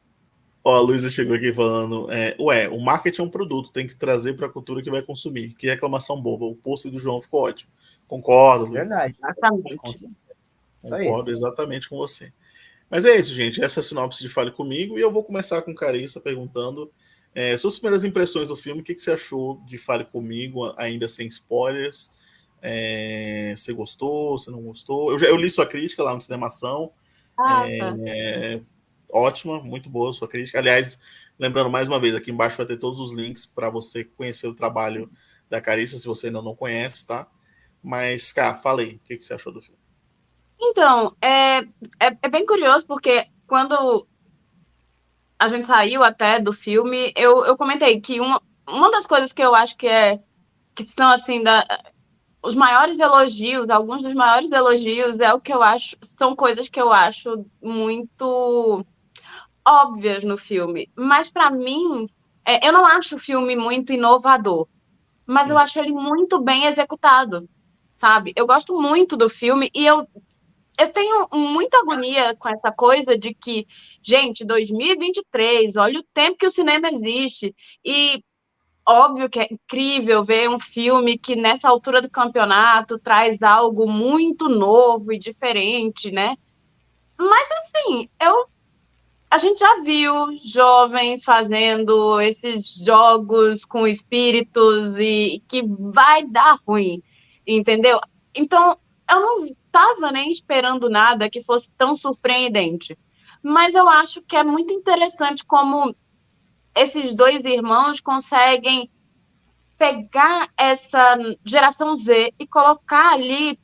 A: Ó, a Luísa chegou aqui falando: é, Ué, o marketing é um produto, tem que trazer para a cultura que vai consumir. Que reclamação boba. O post do João ficou ótimo. Concordo, Luísa.
B: Verdade,
C: exatamente.
A: Concordo exatamente com você. Mas é isso, gente. Essa é a sinopse de Fale Comigo. E eu vou começar com Carissa perguntando é, suas primeiras impressões do filme. O que, que você achou de Fale Comigo, ainda sem spoilers? É, você gostou? Você não gostou? Eu, eu, li sua crítica lá no Cinemação. Ah, é, tá. é, ótima, muito boa sua crítica. Aliás, lembrando mais uma vez, aqui embaixo vai ter todos os links para você conhecer o trabalho da Carissa, se você ainda não conhece, tá? Mas, cá, falei, o que, que você achou do filme?
C: Então, é, é, é, bem curioso, porque quando a gente saiu até do filme, eu, eu comentei que uma, uma das coisas que eu acho que é que são assim da, os maiores elogios, alguns dos maiores elogios é o que eu acho, são coisas que eu acho muito óbvias no filme. Mas para mim, é, eu não acho o filme muito inovador, mas eu acho ele muito bem executado, sabe? Eu gosto muito do filme e eu eu tenho muita agonia com essa coisa de que, gente, 2023, olha o tempo que o cinema existe. E óbvio que é incrível ver um filme que nessa altura do campeonato traz algo muito novo e diferente, né? Mas assim, eu a gente já viu jovens fazendo esses jogos com espíritos e que vai dar ruim, entendeu? Então, eu não estava nem esperando nada que fosse tão surpreendente. Mas eu acho que é muito interessante como esses dois irmãos conseguem pegar essa geração Z e colocar ali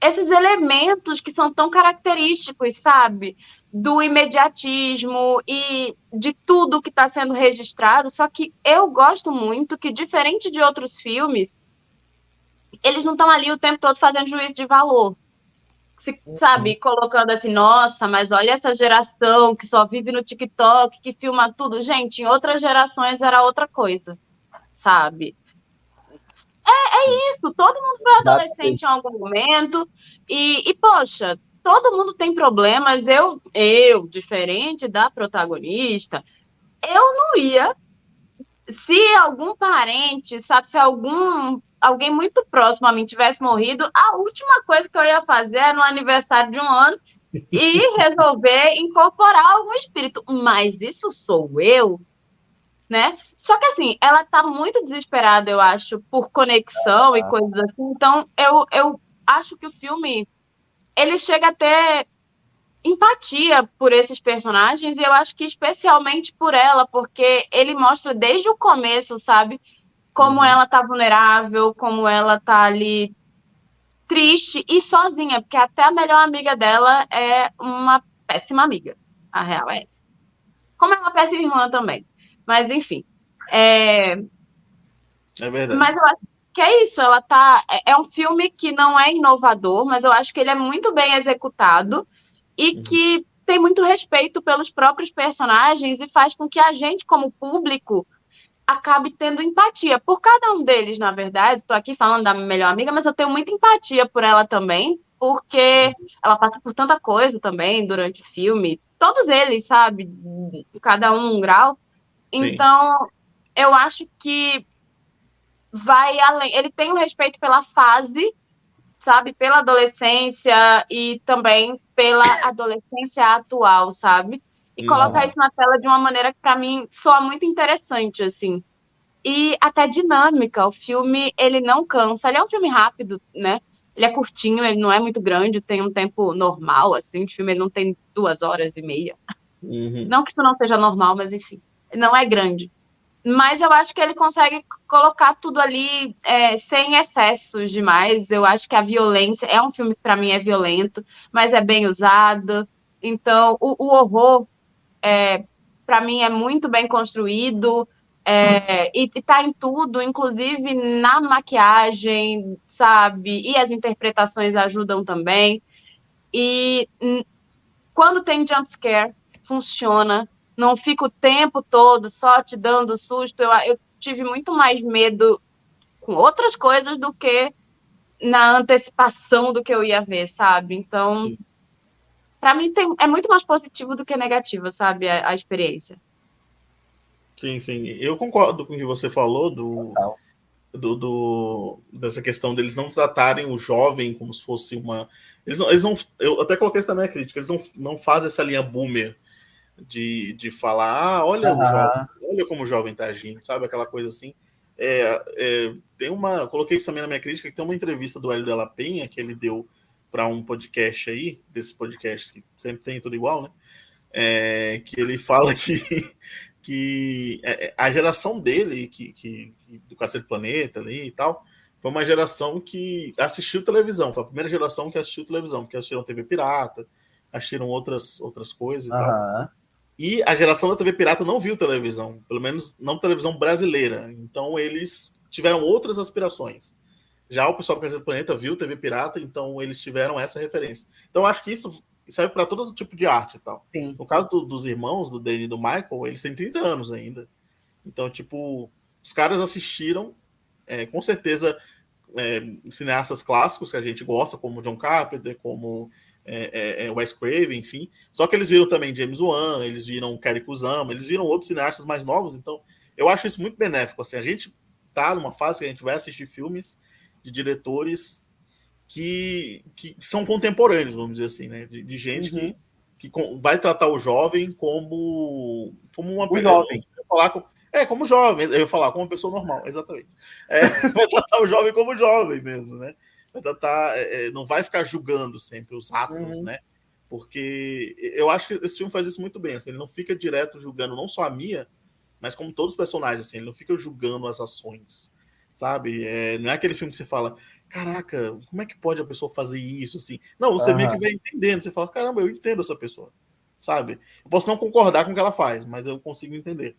C: esses elementos que são tão característicos, sabe? Do imediatismo e de tudo que está sendo registrado. Só que eu gosto muito que, diferente de outros filmes, eles não estão ali o tempo todo fazendo juízo de valor se, sabe, colocando assim, nossa, mas olha essa geração que só vive no TikTok, que filma tudo. Gente, em outras gerações era outra coisa, sabe? É, é isso, todo mundo foi adolescente em algum momento, e, e, poxa, todo mundo tem problemas. Eu, eu, diferente da protagonista, eu não ia. Se algum parente, sabe, se algum alguém muito próximo a mim tivesse morrido, a última coisa que eu ia fazer é no aniversário de um ano e [laughs] resolver incorporar algum espírito. Mas isso sou eu, né? Só que assim, ela tá muito desesperada, eu acho, por conexão ah. e coisas assim. Então, eu, eu acho que o filme ele chega a ter empatia por esses personagens e eu acho que especialmente por ela, porque ele mostra desde o começo, sabe? Como uhum. ela tá vulnerável, como ela tá ali triste e sozinha, porque até a melhor amiga dela é uma péssima amiga. A real é essa. Como é uma péssima irmã também. Mas, enfim. É,
A: é verdade.
C: Mas eu acho que é isso. Ela tá. É, é um filme que não é inovador, mas eu acho que ele é muito bem executado e uhum. que tem muito respeito pelos próprios personagens e faz com que a gente, como público, acabe tendo empatia por cada um deles, na verdade. Estou aqui falando da minha melhor amiga, mas eu tenho muita empatia por ela também, porque ela passa por tanta coisa também durante o filme. Todos eles, sabe? Cada um um grau. Sim. Então, eu acho que vai além. Ele tem um respeito pela fase, sabe? Pela adolescência e também pela adolescência atual, sabe? E colocar isso na tela de uma maneira que para mim soa muito interessante assim. E até dinâmica o filme ele não cansa. Ele é um filme rápido né? Ele é curtinho ele não é muito grande tem um tempo normal assim. O filme ele não tem duas horas e meia. Uhum. não que isso não seja normal mas enfim não é grande. Mas eu acho que ele consegue colocar tudo ali é, sem excessos demais. Eu acho que a violência é um filme que para mim é violento, mas é bem usado. Então, o, o horror é, para mim é muito bem construído é, e está em tudo, inclusive na maquiagem, sabe? E as interpretações ajudam também. E quando tem jump scare, funciona. Não fica o tempo todo só te dando susto. Eu, eu tive muito mais medo com outras coisas do que na antecipação do que eu ia ver, sabe? Então, Sim para mim tem, é muito mais positivo do que negativo, sabe, a, a, experiência.
A: Sim, sim. Eu concordo com o que você falou do, do, do, dessa questão deles não tratarem o jovem como se fosse uma Eles não, eles não, eu até coloquei isso também a crítica, eles não, não fazem essa linha boomer de, de falar, ah, olha uhum. o jovem, olha como o jovem tá agindo, sabe? Aquela coisa assim. É, é, tem uma, coloquei isso também na minha crítica, que tem uma entrevista do Hélio de la Penha que ele deu para um podcast aí, desses podcasts que sempre tem tudo igual, né? É, que ele fala que, [laughs] que é, é, a geração dele, que, que, do Cacete Planeta ali e tal, foi uma geração que assistiu televisão, foi a primeira geração que assistiu televisão, porque assistiram TV Pirata, assistiram outras, outras coisas e uhum. tal. E a geração da TV Pirata não viu televisão, pelo menos não televisão brasileira. Então eles tiveram outras aspirações. Já o pessoal do Cacete Planeta viu TV Pirata, então eles tiveram essa referência. Então acho que isso serve para todo tipo de arte e tal. Sim. No caso do, dos irmãos, do Danny e do Michael, eles têm 30 anos ainda. Então, tipo, os caras assistiram, é, com certeza, é, cineastas clássicos que a gente gosta, como John Carpenter, como é, é, é, Wes Craven, enfim. Só que eles viram também James Wan, eles viram Kerry Kusama, eles viram outros cineastas mais novos. Então, eu acho isso muito benéfico. Assim, a gente tá numa fase que a gente vai assistir filmes de diretores que, que são contemporâneos, vamos dizer assim, né? De, de gente uhum. que, que vai tratar o jovem como, como uma
B: pessoa. Jovem.
A: Falar com, é, como jovem, eu ia falar, como uma pessoa normal, exatamente. É, [laughs] vai tratar o jovem como jovem mesmo, né? Vai tratar, é, é, não vai ficar julgando sempre os atos, uhum. né? Porque eu acho que esse filme faz isso muito bem, assim, ele não fica direto julgando não só a Mia, mas como todos os personagens, assim, ele não fica julgando as ações, sabe? É, não é aquele filme que você fala, caraca, como é que pode a pessoa fazer isso assim? Não, você uhum. meio que vai entendendo, você fala, caramba, eu entendo essa pessoa, sabe? Eu posso não concordar com o que ela faz, mas eu consigo entender.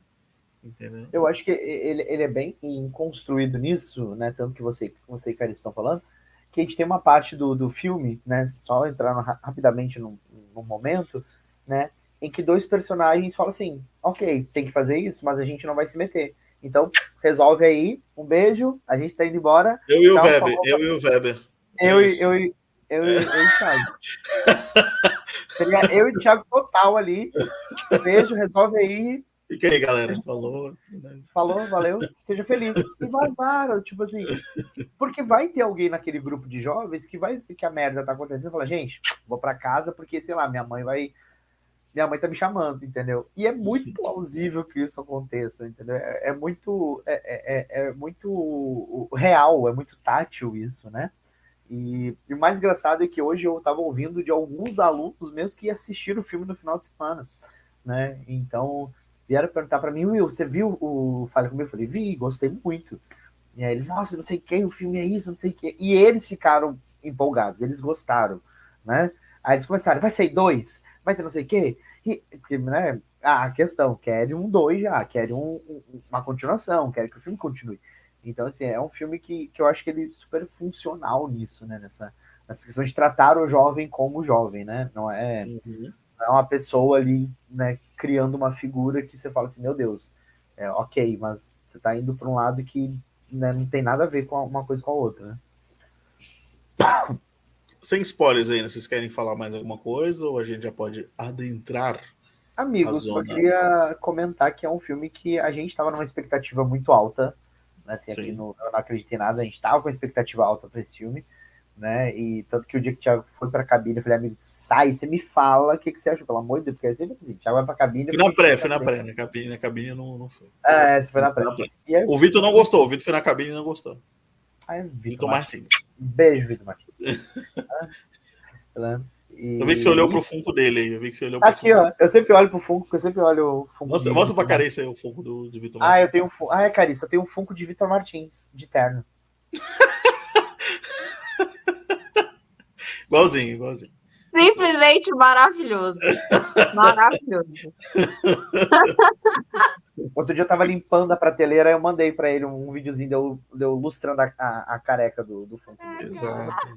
A: Entendeu?
B: Eu acho que ele, ele é bem construído nisso, né? Tanto que você, você e Cara estão falando, que a gente tem uma parte do, do filme, né? Só entrando rapidamente num, num momento, né? Em que dois personagens falam assim, ok, tem que fazer isso, mas a gente não vai se meter. Então, resolve aí. Um beijo. A gente tá indo embora.
A: Eu e o Weber. Eu e o Weber.
B: Eu, e eu, eu, eu, eu, e o Thiago. [laughs] Seria eu e o Thiago total ali. Beijo, resolve aí.
A: Fica aí, galera. Falou.
B: Falou, valeu. Seja feliz. E vazaram, tipo assim. Porque vai ter alguém naquele grupo de jovens que vai ver que a merda tá acontecendo e fala, gente, vou para casa porque, sei lá, minha mãe vai minha mãe tá me chamando, entendeu? E é muito plausível que isso aconteça, entendeu? É, é muito, é, é, é, é muito real, é muito tátil isso, né? E, e, o mais engraçado é que hoje eu estava ouvindo de alguns alunos meus que assistiram o filme no final de semana, né? Então, vieram perguntar para mim, Will, você viu o Fale Comigo? Eu falei, vi, gostei muito. E aí eles, nossa, não sei quem, o filme é isso, não sei o quê. E eles ficaram empolgados, eles gostaram, né? Aí eles começaram, vai ser dois? vai ter não sei o quê. E, né, a questão, quer um dois já, quer um, uma continuação, quer que o filme continue. Então, assim, é um filme que, que eu acho que ele é super funcional nisso, né? Nessa, nessa questão de tratar o jovem como jovem, né? Não é, uhum. não é uma pessoa ali, né, criando uma figura que você fala assim, meu Deus, é ok, mas você tá indo para um lado que né, não tem nada a ver com uma coisa com a outra, né?
A: Sem spoilers ainda, vocês querem falar mais alguma coisa ou a gente já pode adentrar?
B: Amigos, só queria comentar que é um filme que a gente estava numa expectativa muito alta. Né? Assim, aqui no, eu não acreditei em nada, a gente estava com expectativa alta para esse filme. Né? E tanto que o dia que o Thiago foi para a cabine, eu falei, amigo, sai, você me fala o que, que você achou, pelo amor de Deus, porque sempre assim, Thiago vai para a cabine.
A: Fui na pré, fui na pré, na cabine, na cabine não, não foi.
B: É, você foi na pré.
A: Aí, o Vitor não gostou, o Vitor foi na cabine e não gostou.
B: É Vitor Martins. Beijo, Vitor Martins. [laughs]
A: E... Eu vi que você olhou pro Funko dele aí. Eu vi que você olhou
B: pro Aqui, ó. Eu sempre olho pro Funko, eu sempre olho o Funko.
A: Mostra, mostra pra Carissa aí o Funko do, de Vitor
B: Martins. Ah, eu tenho um Ah, é, Carissa, eu tenho um Funko de Vitor Martins, de terno. [laughs]
A: igualzinho, igualzinho.
C: Simplesmente maravilhoso. Maravilhoso. [laughs]
B: Outro dia eu tava limpando a prateleira, eu mandei para ele um, videozinho de eu, de eu lustrando a, a, a, careca do, do Funko.
A: Exato.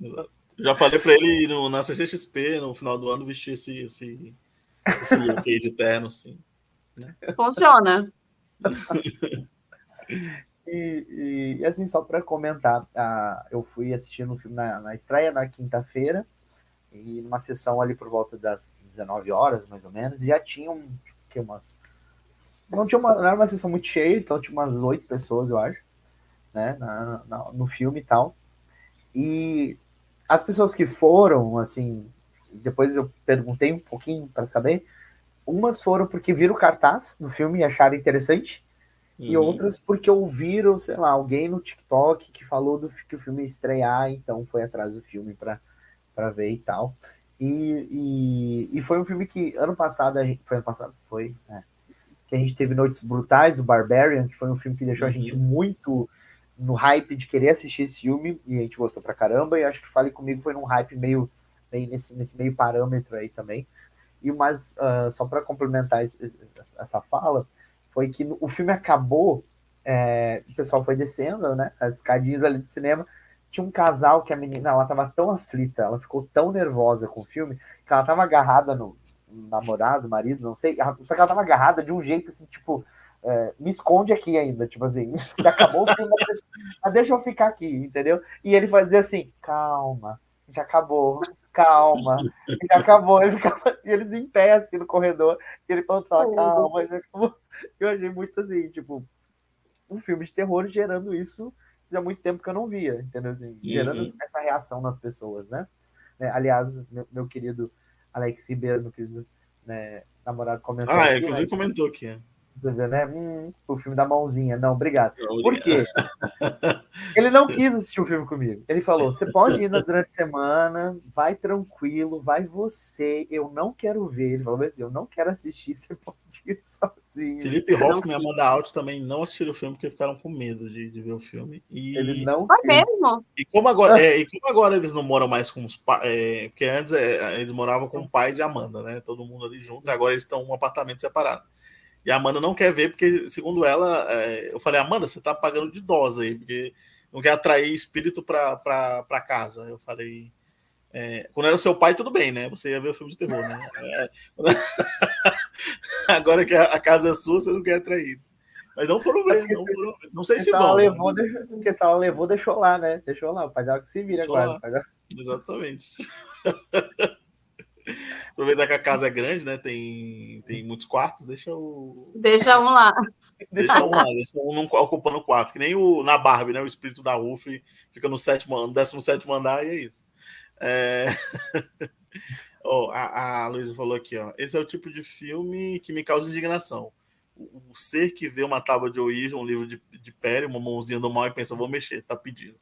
A: exato. Já falei para ele no, na CGXP, no final do ano, vestir esse, esse, esse look aí de terno, assim.
C: Né? Funciona. [laughs]
B: e, e, assim, só para comentar, uh, eu fui assistindo um filme na, na estreia na quinta-feira, e numa sessão ali por volta das 19 horas, mais ou menos, já tinham que umas. Não, tinha uma, não era uma sessão muito cheia, então tinha umas oito pessoas, eu acho, né, na, na, no filme e tal. E as pessoas que foram, assim, depois eu perguntei um pouquinho para saber, umas foram porque viram o cartaz do filme e acharam interessante, uhum. e outras porque ouviram, sei lá, alguém no TikTok que falou do que o filme ia estrear, então foi atrás do filme para ver e tal. E, e, e, foi um filme que ano passado, a gente, foi ano passado, foi, né? Que a gente teve Noites Brutais, o Barbarian, que foi um filme que deixou uhum. a gente muito no hype de querer assistir esse filme, e a gente gostou pra caramba, e acho que Fale Comigo foi num hype meio, meio nesse, nesse meio parâmetro aí também. E mas uh, só para complementar essa fala, foi que o filme acabou, é, o pessoal foi descendo, né, as escadinhas ali do cinema, tinha um casal que a menina, ela tava tão aflita, ela ficou tão nervosa com o filme, que ela tava agarrada no, namorado, marido, não sei, só que ela tava agarrada de um jeito assim, tipo, é, me esconde aqui ainda, tipo assim, [laughs] acabou o filme, mas deixa eu ficar aqui, entendeu? E ele fazia assim, calma, já acabou, calma, já acabou, ele ficava, e eles em pé assim no corredor, e ele falou, calma, já acabou. Eu achei muito assim, tipo, um filme de terror gerando isso há muito tempo que eu não via, entendeu? Assim, gerando uhum. essa reação nas pessoas, né? É, aliás, meu, meu, querido Alex Ribeiro, meu querido né, namorado comentou.
A: Ah, aqui, inclusive né? comentou aqui.
B: Né? Hum, o filme da mãozinha. Não, obrigado. Por quê? Ele não quis assistir o filme comigo. Ele falou: você pode ir durante a semana, vai tranquilo, vai você. Eu não quero ver. Ele falou assim: eu não quero assistir, você pode ir sozinho.
A: Felipe Hoffman e Amanda Alt também não assistiram o filme porque ficaram com medo de, de ver o filme. E...
B: Ele não.
C: Foi mesmo.
A: E como agora, [laughs] é, e como agora eles não moram mais com os pais. É, porque antes é, eles moravam com o pai de Amanda, né? Todo mundo ali junto. Agora eles estão em um apartamento separado. E a Amanda não quer ver, porque, segundo ela, é, eu falei, Amanda, você tá pagando de idosa aí, porque não quer atrair espírito para casa. Eu falei. É, quando era seu pai, tudo bem, né? Você ia ver o filme de terror, né? É, [laughs] agora que a casa é sua, você não quer atrair. Mas não foram ver, não, foram não sei se vão.
B: Levou, né? deixou, porque se ela levou, deixou lá, né? Deixou lá. O pai dela que se vira deixou agora.
A: Exatamente. [laughs] Aproveitar que a casa é grande, né? Tem, tem muitos quartos, deixa o.
C: Deixa um lá.
A: Deixa um lá, deixa um ocupando o quarto. Que nem o, na Barbie, né? O espírito da UF fica no sétimo, no 17 andar e é isso. É... [laughs] oh, a, a Luísa falou aqui, ó. Esse é o tipo de filme que me causa indignação. O, o ser que vê uma tábua de Ouija, um livro de, de pele, uma mãozinha do mal e pensa, vou mexer, tá pedindo.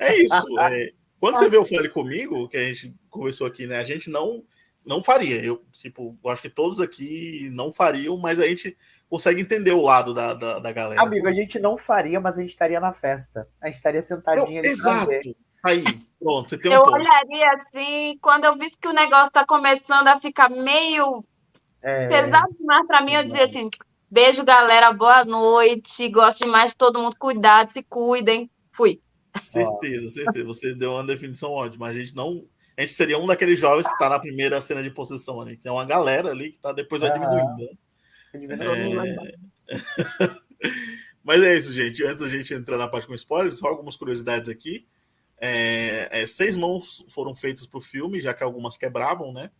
A: É isso. [laughs] É... Quando você vê o Fale Comigo, que a gente conversou aqui, né? A gente não não faria. Eu, tipo, eu acho que todos aqui não fariam, mas a gente consegue entender o lado da, da, da galera.
B: Amigo, assim. a gente não faria, mas a gente estaria na festa. A gente estaria sentadinho ali.
A: Exato. Aí, pronto, você tem
C: um
A: Eu
C: ponto. olharia assim, quando eu vi que o negócio tá começando a ficar meio é... pesado demais pra mim, eu dizia assim: beijo, galera, boa noite. Gosto demais de todo mundo, cuidado, se cuidem. Fui.
A: Certeza, certeza. Você deu uma definição ótima. A gente não a gente seria um daqueles jovens que está na primeira cena de possessão ali. Tem uma galera ali que tá depois vai diminuindo. Né? É... [laughs] Mas é isso, gente. Antes da gente entrar na parte com spoilers, só algumas curiosidades aqui. É, é, seis mãos foram feitas para o filme, já que algumas quebravam, né?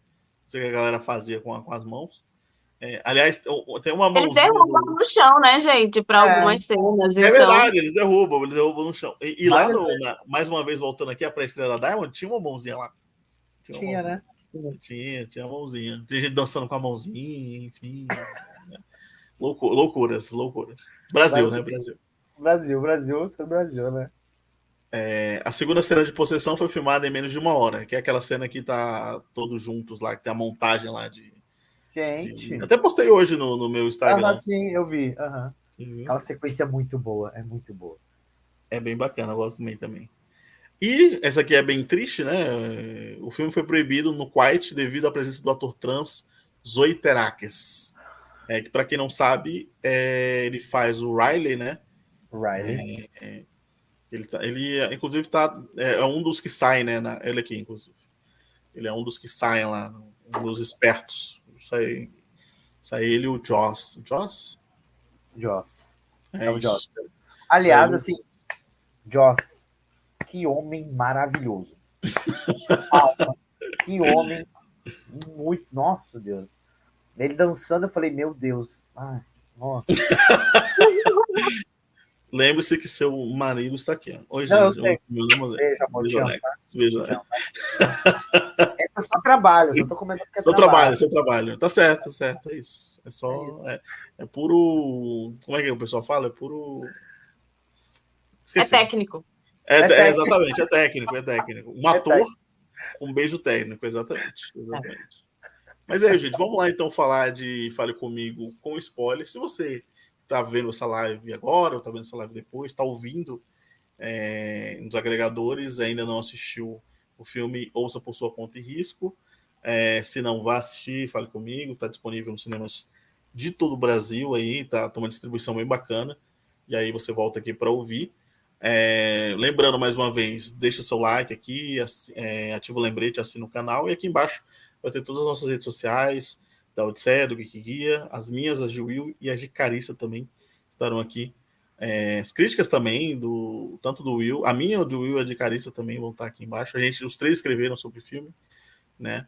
A: Não sei o que a galera fazia com, a, com as mãos. É, aliás, tem uma mão.
C: Eles derrubam do... no chão, né, gente? Para é. algumas cenas.
A: É então... verdade, eles derrubam, eles derrubam no chão. E, e lá, no, na, mais uma vez, voltando aqui, a pré-estreia da Diamond, tinha uma mãozinha lá.
B: Tinha, tinha né?
A: Tinha, tinha a mãozinha. Tem gente dançando com a mãozinha, enfim. Loucura, loucuras, loucuras. Brasil, Brasil, né? Brasil.
B: Brasil, Brasil, é Brasil, né?
A: É, a segunda cena de possessão foi filmada em menos de uma hora, que é aquela cena que tá todos juntos lá, que tem a montagem lá de.
B: Gente.
A: De... Até postei hoje no, no meu Instagram.
B: Ah, sim, eu vi. Uhum. Aquela sequência é muito boa, é muito boa.
A: É bem bacana, eu gosto bem também. E essa aqui é bem triste, né? O filme foi proibido no Kuwait devido à presença do ator trans Zoe Terakes. É, que para quem não sabe, é, ele faz o Riley, né?
B: Riley.
A: É, é ele, tá, ele, inclusive, tá, é, é, um dos que saem, né? Na, ele aqui, inclusive. Ele é um dos que saem lá, um dos espertos. Sai, sai ele e o Joss. Joss?
B: Joss. É, é o Joss. Aliás, assim, Joss que homem maravilhoso. [laughs] que homem muito. Nossa, Deus. Ele dançando, eu falei, meu Deus. Ai, nossa. [laughs]
A: Lembre-se que seu marido está aqui. Oi,
B: Não, eu
A: gente.
B: sei.
A: Meu nome é-
B: Beijo,
A: Alex.
B: tá?
A: Beijo, Alex.
B: Esse é só trabalho, só tô comentando que é
A: Seu
B: trabalho.
A: trabalho, seu trabalho. Tá certo, tá certo. É isso. É só. É, é puro. Como é que o pessoal fala? É puro.
C: É
A: Esqueci.
C: técnico.
A: É,
B: É
A: é,
B: técnico.
A: exatamente, é técnico, é técnico. Um
B: É
A: ator, um beijo técnico, exatamente. exatamente. Mas é, gente, vamos lá então falar de Fale Comigo com spoiler. Se você está vendo essa live agora, ou está vendo essa live depois, está ouvindo é, nos agregadores, ainda não assistiu o filme, ouça por sua conta e risco. É, se não, vá assistir, fale comigo, está disponível nos cinemas de todo o Brasil aí, tá, tá uma distribuição bem bacana. E aí você volta aqui para ouvir. É, lembrando mais uma vez, deixa seu like aqui, é, ativa o lembrete, assina o canal e aqui embaixo vai ter todas as nossas redes sociais, da Odisseia, do Geek Guia, as minhas, as de Will e as de Carissa também estarão aqui. É, as críticas também, do tanto do Will, a minha, a do Will e a de Carissa também vão estar aqui embaixo. A gente, os três escreveram sobre o filme, né?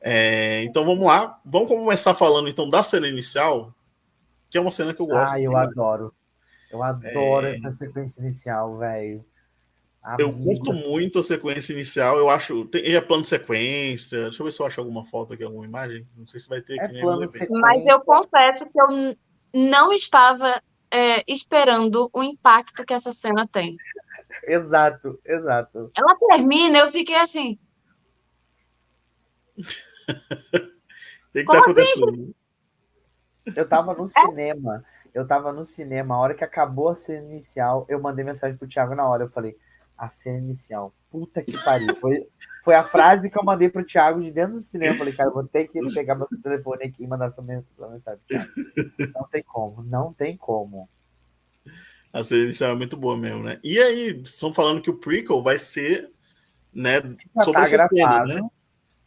A: É, então vamos lá, vamos começar falando então da cena inicial, que é uma cena que eu gosto.
B: Ah, eu adoro. Eu adoro
A: É.
B: essa sequência inicial, velho.
A: Eu curto muito a sequência inicial. Eu acho. Tem, é plano de sequência. Deixa eu ver se eu acho alguma foto aqui, alguma imagem. Não sei se vai ter
B: É
A: Mas,
C: eu confesso que eu não estava é, esperando o impacto que essa cena tem. [laughs]
B: Exato, exato.
C: Ela termina, eu fiquei assim, [laughs]
A: O que, que
C: Como
A: tá acontecendo?
B: Eu tava no cinema. Eu tava no cinema. A hora que acabou a cena inicial, eu mandei mensagem pro Thiago na hora. Eu falei, a cena inicial. Puta que pariu. Foi, foi a frase que eu mandei pro Thiago de dentro do cinema. Eu falei, cara, eu vou ter que pegar meu telefone aqui e mandar essa men- essa mensagem. Não tem como, não tem como.
A: A cena inicial é muito boa mesmo, né? E aí, estão falando que o prequel vai ser, né, sobre
B: tá
A: essa cena, né?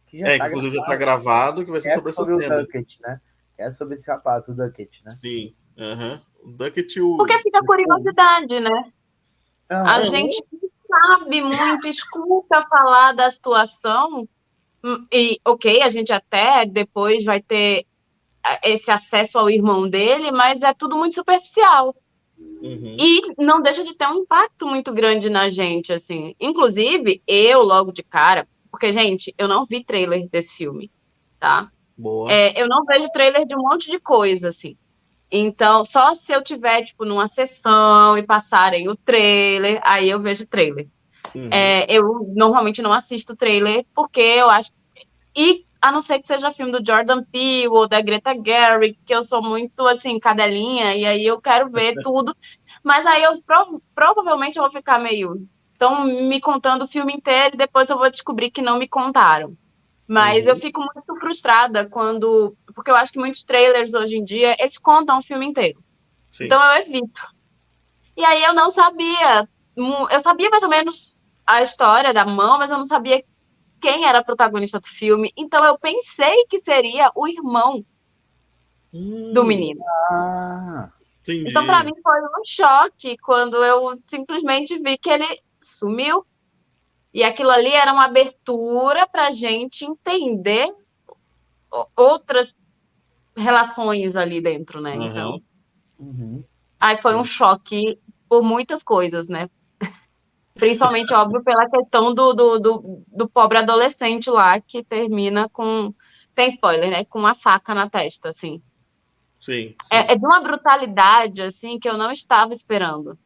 B: Que já
A: É,
B: tá
A: que inclusive já tá
B: gravado.
A: que vai ser
B: É
A: sobre essa
B: sobre o
A: cena.
B: Duckett, né? É sobre esse rapaz, o Duckett, né?
A: Sim. aham. O Duckett o.
C: porque fica curiosidade, né? A
B: Ah,
C: gente sabe muito, escuta falar da situação, hum, e ok, a gente até depois vai ter ah, esse acesso ao irmão dele, mas é tudo muito superficial.
A: Uhum.
C: E não deixa de ter um impacto muito grande na gente, assim. Inclusive, eu, logo de cara, porque, gente, eu não vi trailer desse filme, tá?
A: Boa.
C: É, eu não vejo trailer de um monte de coisa, assim. Então, só se eu tiver, tipo, numa sessão e passarem o trailer, aí eu vejo trailer.
A: Uhum.
C: É, eu normalmente não assisto trailer porque eu acho. E a não ser que seja filme do Jordan Peele ou da Greta Gerwig, que eu sou muito assim, cadelinha, e aí eu quero ver [laughs] tudo. Mas aí eu pro- provavelmente eu vou ficar meio. Estão me contando o filme inteiro e depois eu vou descobrir que não me contaram. Mas
A: Uhum.
C: eu fico muito frustrada quando. Porque eu acho que muitos trailers hoje em dia eles contam o filme inteiro.
A: Sim.
C: Então eu evito. E aí eu não sabia. Eu sabia mais ou menos a história da mão, mas eu não sabia quem era a protagonista do filme. Então eu pensei que seria o irmão do
A: Hum,
C: menino.
B: Ah.
C: Então para mim foi um choque quando eu simplesmente vi que ele sumiu. E aquilo ali era uma abertura para gente entender outras relações ali dentro, né?
A: Aham.
C: Então,
B: uhum.
C: Aí foi
A: Sim.
C: um choque por muitas coisas, né? [laughs] Principalmente, óbvio, pela questão do, do, do, do pobre adolescente lá que termina com. Tem spoiler, né? Com uma faca na testa, assim.
A: Sim, sim.
C: É, é de uma brutalidade, assim, que eu não estava esperando.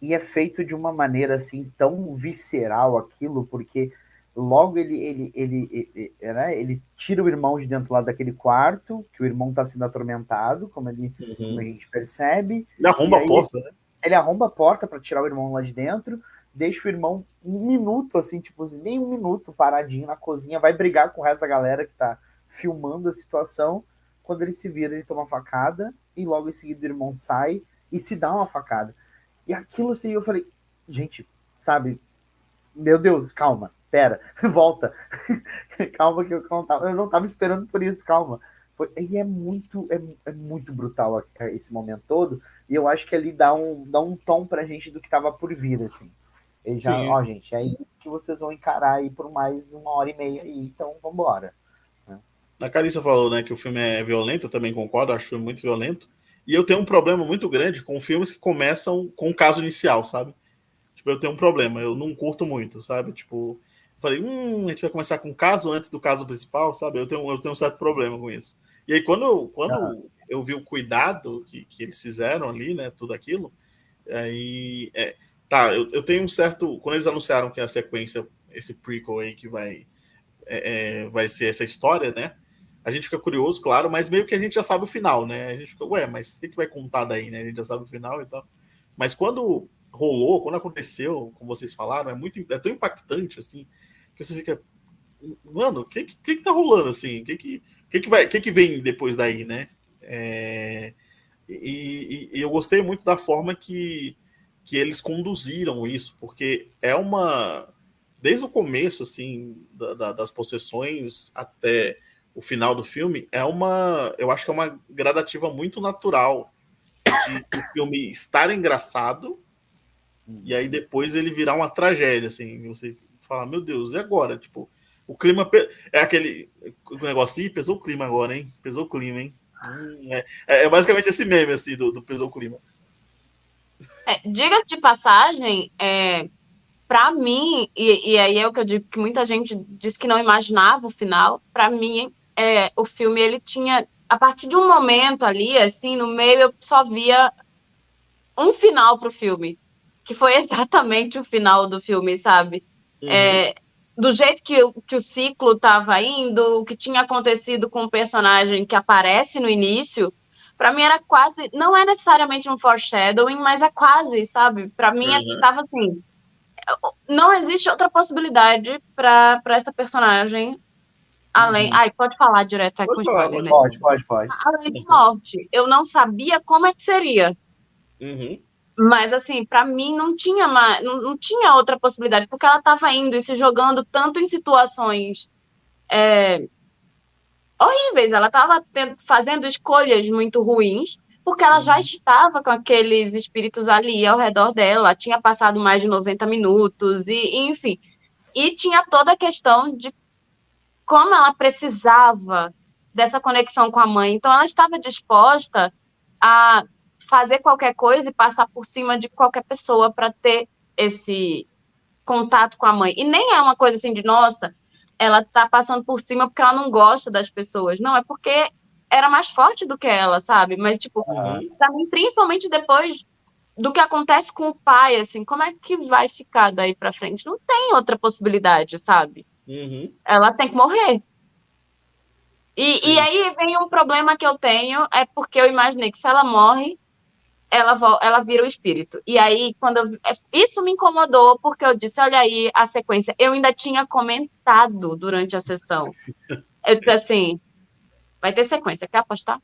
B: E é feito de uma maneira assim tão visceral aquilo, porque logo ele ele, ele, ele, ele, né, ele tira o irmão de dentro lá daquele quarto, que o irmão está sendo atormentado, como, ele, como
A: Uhum.
B: a gente percebe.
A: Ele arromba a porta, né?
B: Ele arromba a porta para tirar o irmão lá de dentro, deixa o irmão um minuto, assim, tipo, nem um minuto paradinho na cozinha, vai brigar com o resto da galera que tá filmando a situação. Quando ele se vira, ele toma uma facada, e logo em seguida o irmão sai e se dá uma facada. E aquilo assim, eu falei, gente, sabe, meu Deus, calma, pera, [laughs] volta. calma que eu não, tava, eu não tava esperando por isso, calma. Foi, e é muito, é, é muito brutal esse momento todo. E eu acho que ali dá um, dá um tom pra gente do que tava por vir, assim. Ele já,
A: Sim.
B: ó, gente, é isso que vocês vão encarar aí por mais uma hora e meia aí, então vambora.
A: A Carissa falou, né, que o filme é violento, eu também concordo, acho o filme muito violento. E eu tenho um problema muito grande com filmes que começam com o caso inicial, sabe? Tipo, eu tenho um problema, eu não curto muito, sabe? Tipo, falei, hum, a gente vai começar com o caso antes do caso principal, sabe? Eu tenho, eu tenho um certo problema com isso. E aí, quando, eu, quando ah. eu vi o cuidado que, que eles fizeram ali, né? Tudo aquilo, aí. É, tá, eu, eu tenho um certo. Quando eles anunciaram que a sequência, esse prequel aí que vai, é, é, vai ser essa história, né? a gente fica curioso, claro, mas meio que a gente já sabe o final, né? A gente fica, ué, mas o que, que vai contar daí, né? A gente já sabe o final e tal. Mas quando rolou, quando aconteceu, como vocês falaram, é muito é tão impactante assim, que você fica, mano, o que, que que tá rolando assim? O que que, que que vai, que que vem depois daí, né? É, e, e, e eu gostei muito da forma que que eles conduziram isso, porque é uma desde o começo assim da, da, das possessões até o final do filme é uma, eu acho que é uma gradativa muito natural de o filme estar engraçado e aí depois ele virar uma tragédia, assim, você fala, meu Deus, e agora? Tipo, o clima é aquele o negócio, pesou o clima agora, hein? Pesou o clima, hein? Hum, é, é, é, basicamente esse meme, assim, do, do pesou o clima.
C: É, diga de passagem, é, para mim, e, e, aí é o que eu digo que muita gente diz que não imaginava o final, para mim é, o filme ele tinha a partir de um momento ali, assim, no meio eu só via um final pro filme, que foi [laughs] exatamente o final do filme, sabe? Uhum. É, do jeito que, que o ciclo estava indo, o que tinha acontecido com o personagem que aparece no início, para mim era quase, não é necessariamente um foreshadowing, mas é quase, sabe? Para mim uhum. estava assim, não existe outra possibilidade para essa personagem Além. Uhum. Ai, pode falar direto
B: aí pode com falar, spoiler, né? Pode, pode, pode.
C: Além de morte, eu não sabia como é que seria.
A: Uhum.
C: Mas, assim, para mim não tinha mais, não, não, tinha outra possibilidade, porque ela estava indo e se jogando tanto em situações é, horríveis. Ela estava fazendo escolhas muito ruins, porque ela já uhum. estava com aqueles espíritos ali ao redor dela, tinha passado mais de 90 minutos, e enfim. E tinha toda a questão de como ela precisava dessa conexão com a mãe. Então, ela estava disposta a fazer qualquer coisa e passar por cima de qualquer pessoa para ter esse contato com a mãe. E nem é uma coisa assim de, nossa, ela está passando por cima porque ela não gosta das pessoas. Não, é porque era mais forte do que ela, sabe? Mas, tipo, uhum. pra mim, principalmente depois do que acontece com o pai, assim, como é que vai ficar daí para frente? Não tem outra possibilidade, sabe?
A: Uhum.
C: Ela tem que morrer. E, e aí vem um problema que eu tenho, é porque eu imaginei que se ela morre, ela, ela vira o espírito. E aí, quando eu, é, isso me incomodou, porque eu disse, olha aí a sequência. Eu ainda tinha comentado durante a sessão. Eu disse assim, vai ter sequência, quer apostar?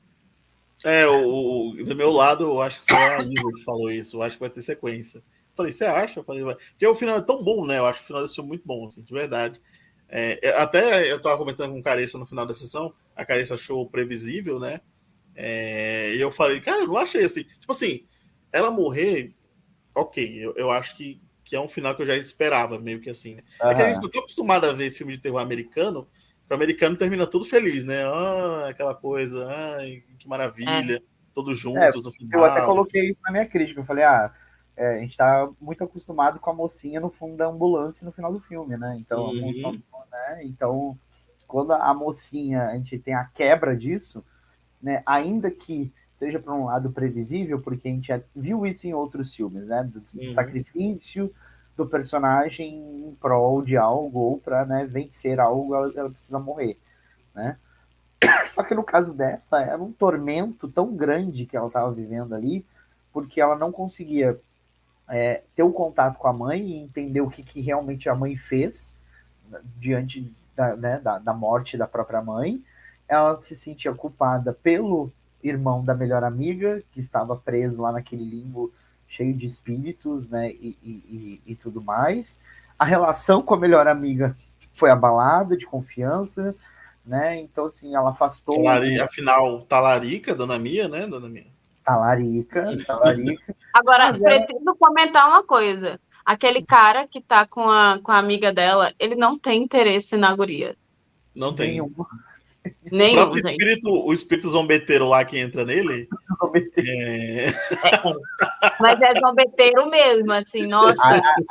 A: É, o, o, do meu lado, eu acho que foi a Lisa que falou isso. Eu acho que vai ter sequência. falei, você acha? Eu falei. Porque o final é tão bom, né? Eu acho que o final desse filme muito bom, assim, de verdade. É, até eu estava comentando com o Carissa no final da sessão, a Carissa achou previsível, né? É, e eu falei, cara, eu não achei assim. Tipo assim, ela morrer, ok, eu, eu acho que, que é um final que eu já esperava, meio que assim, né? Uhum. É que a gente tá acostumado a ver filme de terror americano, o americano termina tudo feliz, né? Ah, aquela coisa, ai, que maravilha, é. todos juntos é, no final.
B: Eu até coloquei isso na minha crítica, eu falei, ah, é, a gente tá muito acostumado com a mocinha no fundo da ambulância no final do filme, né? Então, uhum né? Então, quando a mocinha, a gente tem a quebra disso, né? Ainda que seja por um lado previsível, porque a gente já viu isso em outros filmes, né? Do sacrifício do personagem em prol de algo ou para né, vencer algo, ela, ela, precisa morrer, né? [coughs] Só que no caso dela, era um tormento tão grande que ela estava vivendo ali, porque ela não conseguia é, ter o um contato com a mãe e entender o que, que realmente a mãe fez, diante da, né, da, da morte da própria mãe. Ela se sentia culpada pelo irmão da melhor amiga, que estava preso lá naquele limbo cheio de espíritos, né, e, e, e, tudo mais. A relação com a melhor amiga foi abalada de confiança, né, então, assim, ela afastou...
A: Talari, afinal, talarica, dona Mia, né, dona Mia?
B: Talarica, [laughs] talarica.
C: Agora, preciso comentar uma coisa aquele cara que tá com a, com a amiga dela, ele não tem interesse na guria.
A: Não tem.
B: Nenhum.
C: Nenhum,
A: o próprio espírito, o espírito zombeteiro lá que entra nele,
C: zombeteiro. É... É, mas é zombeteiro mesmo, assim, nossa.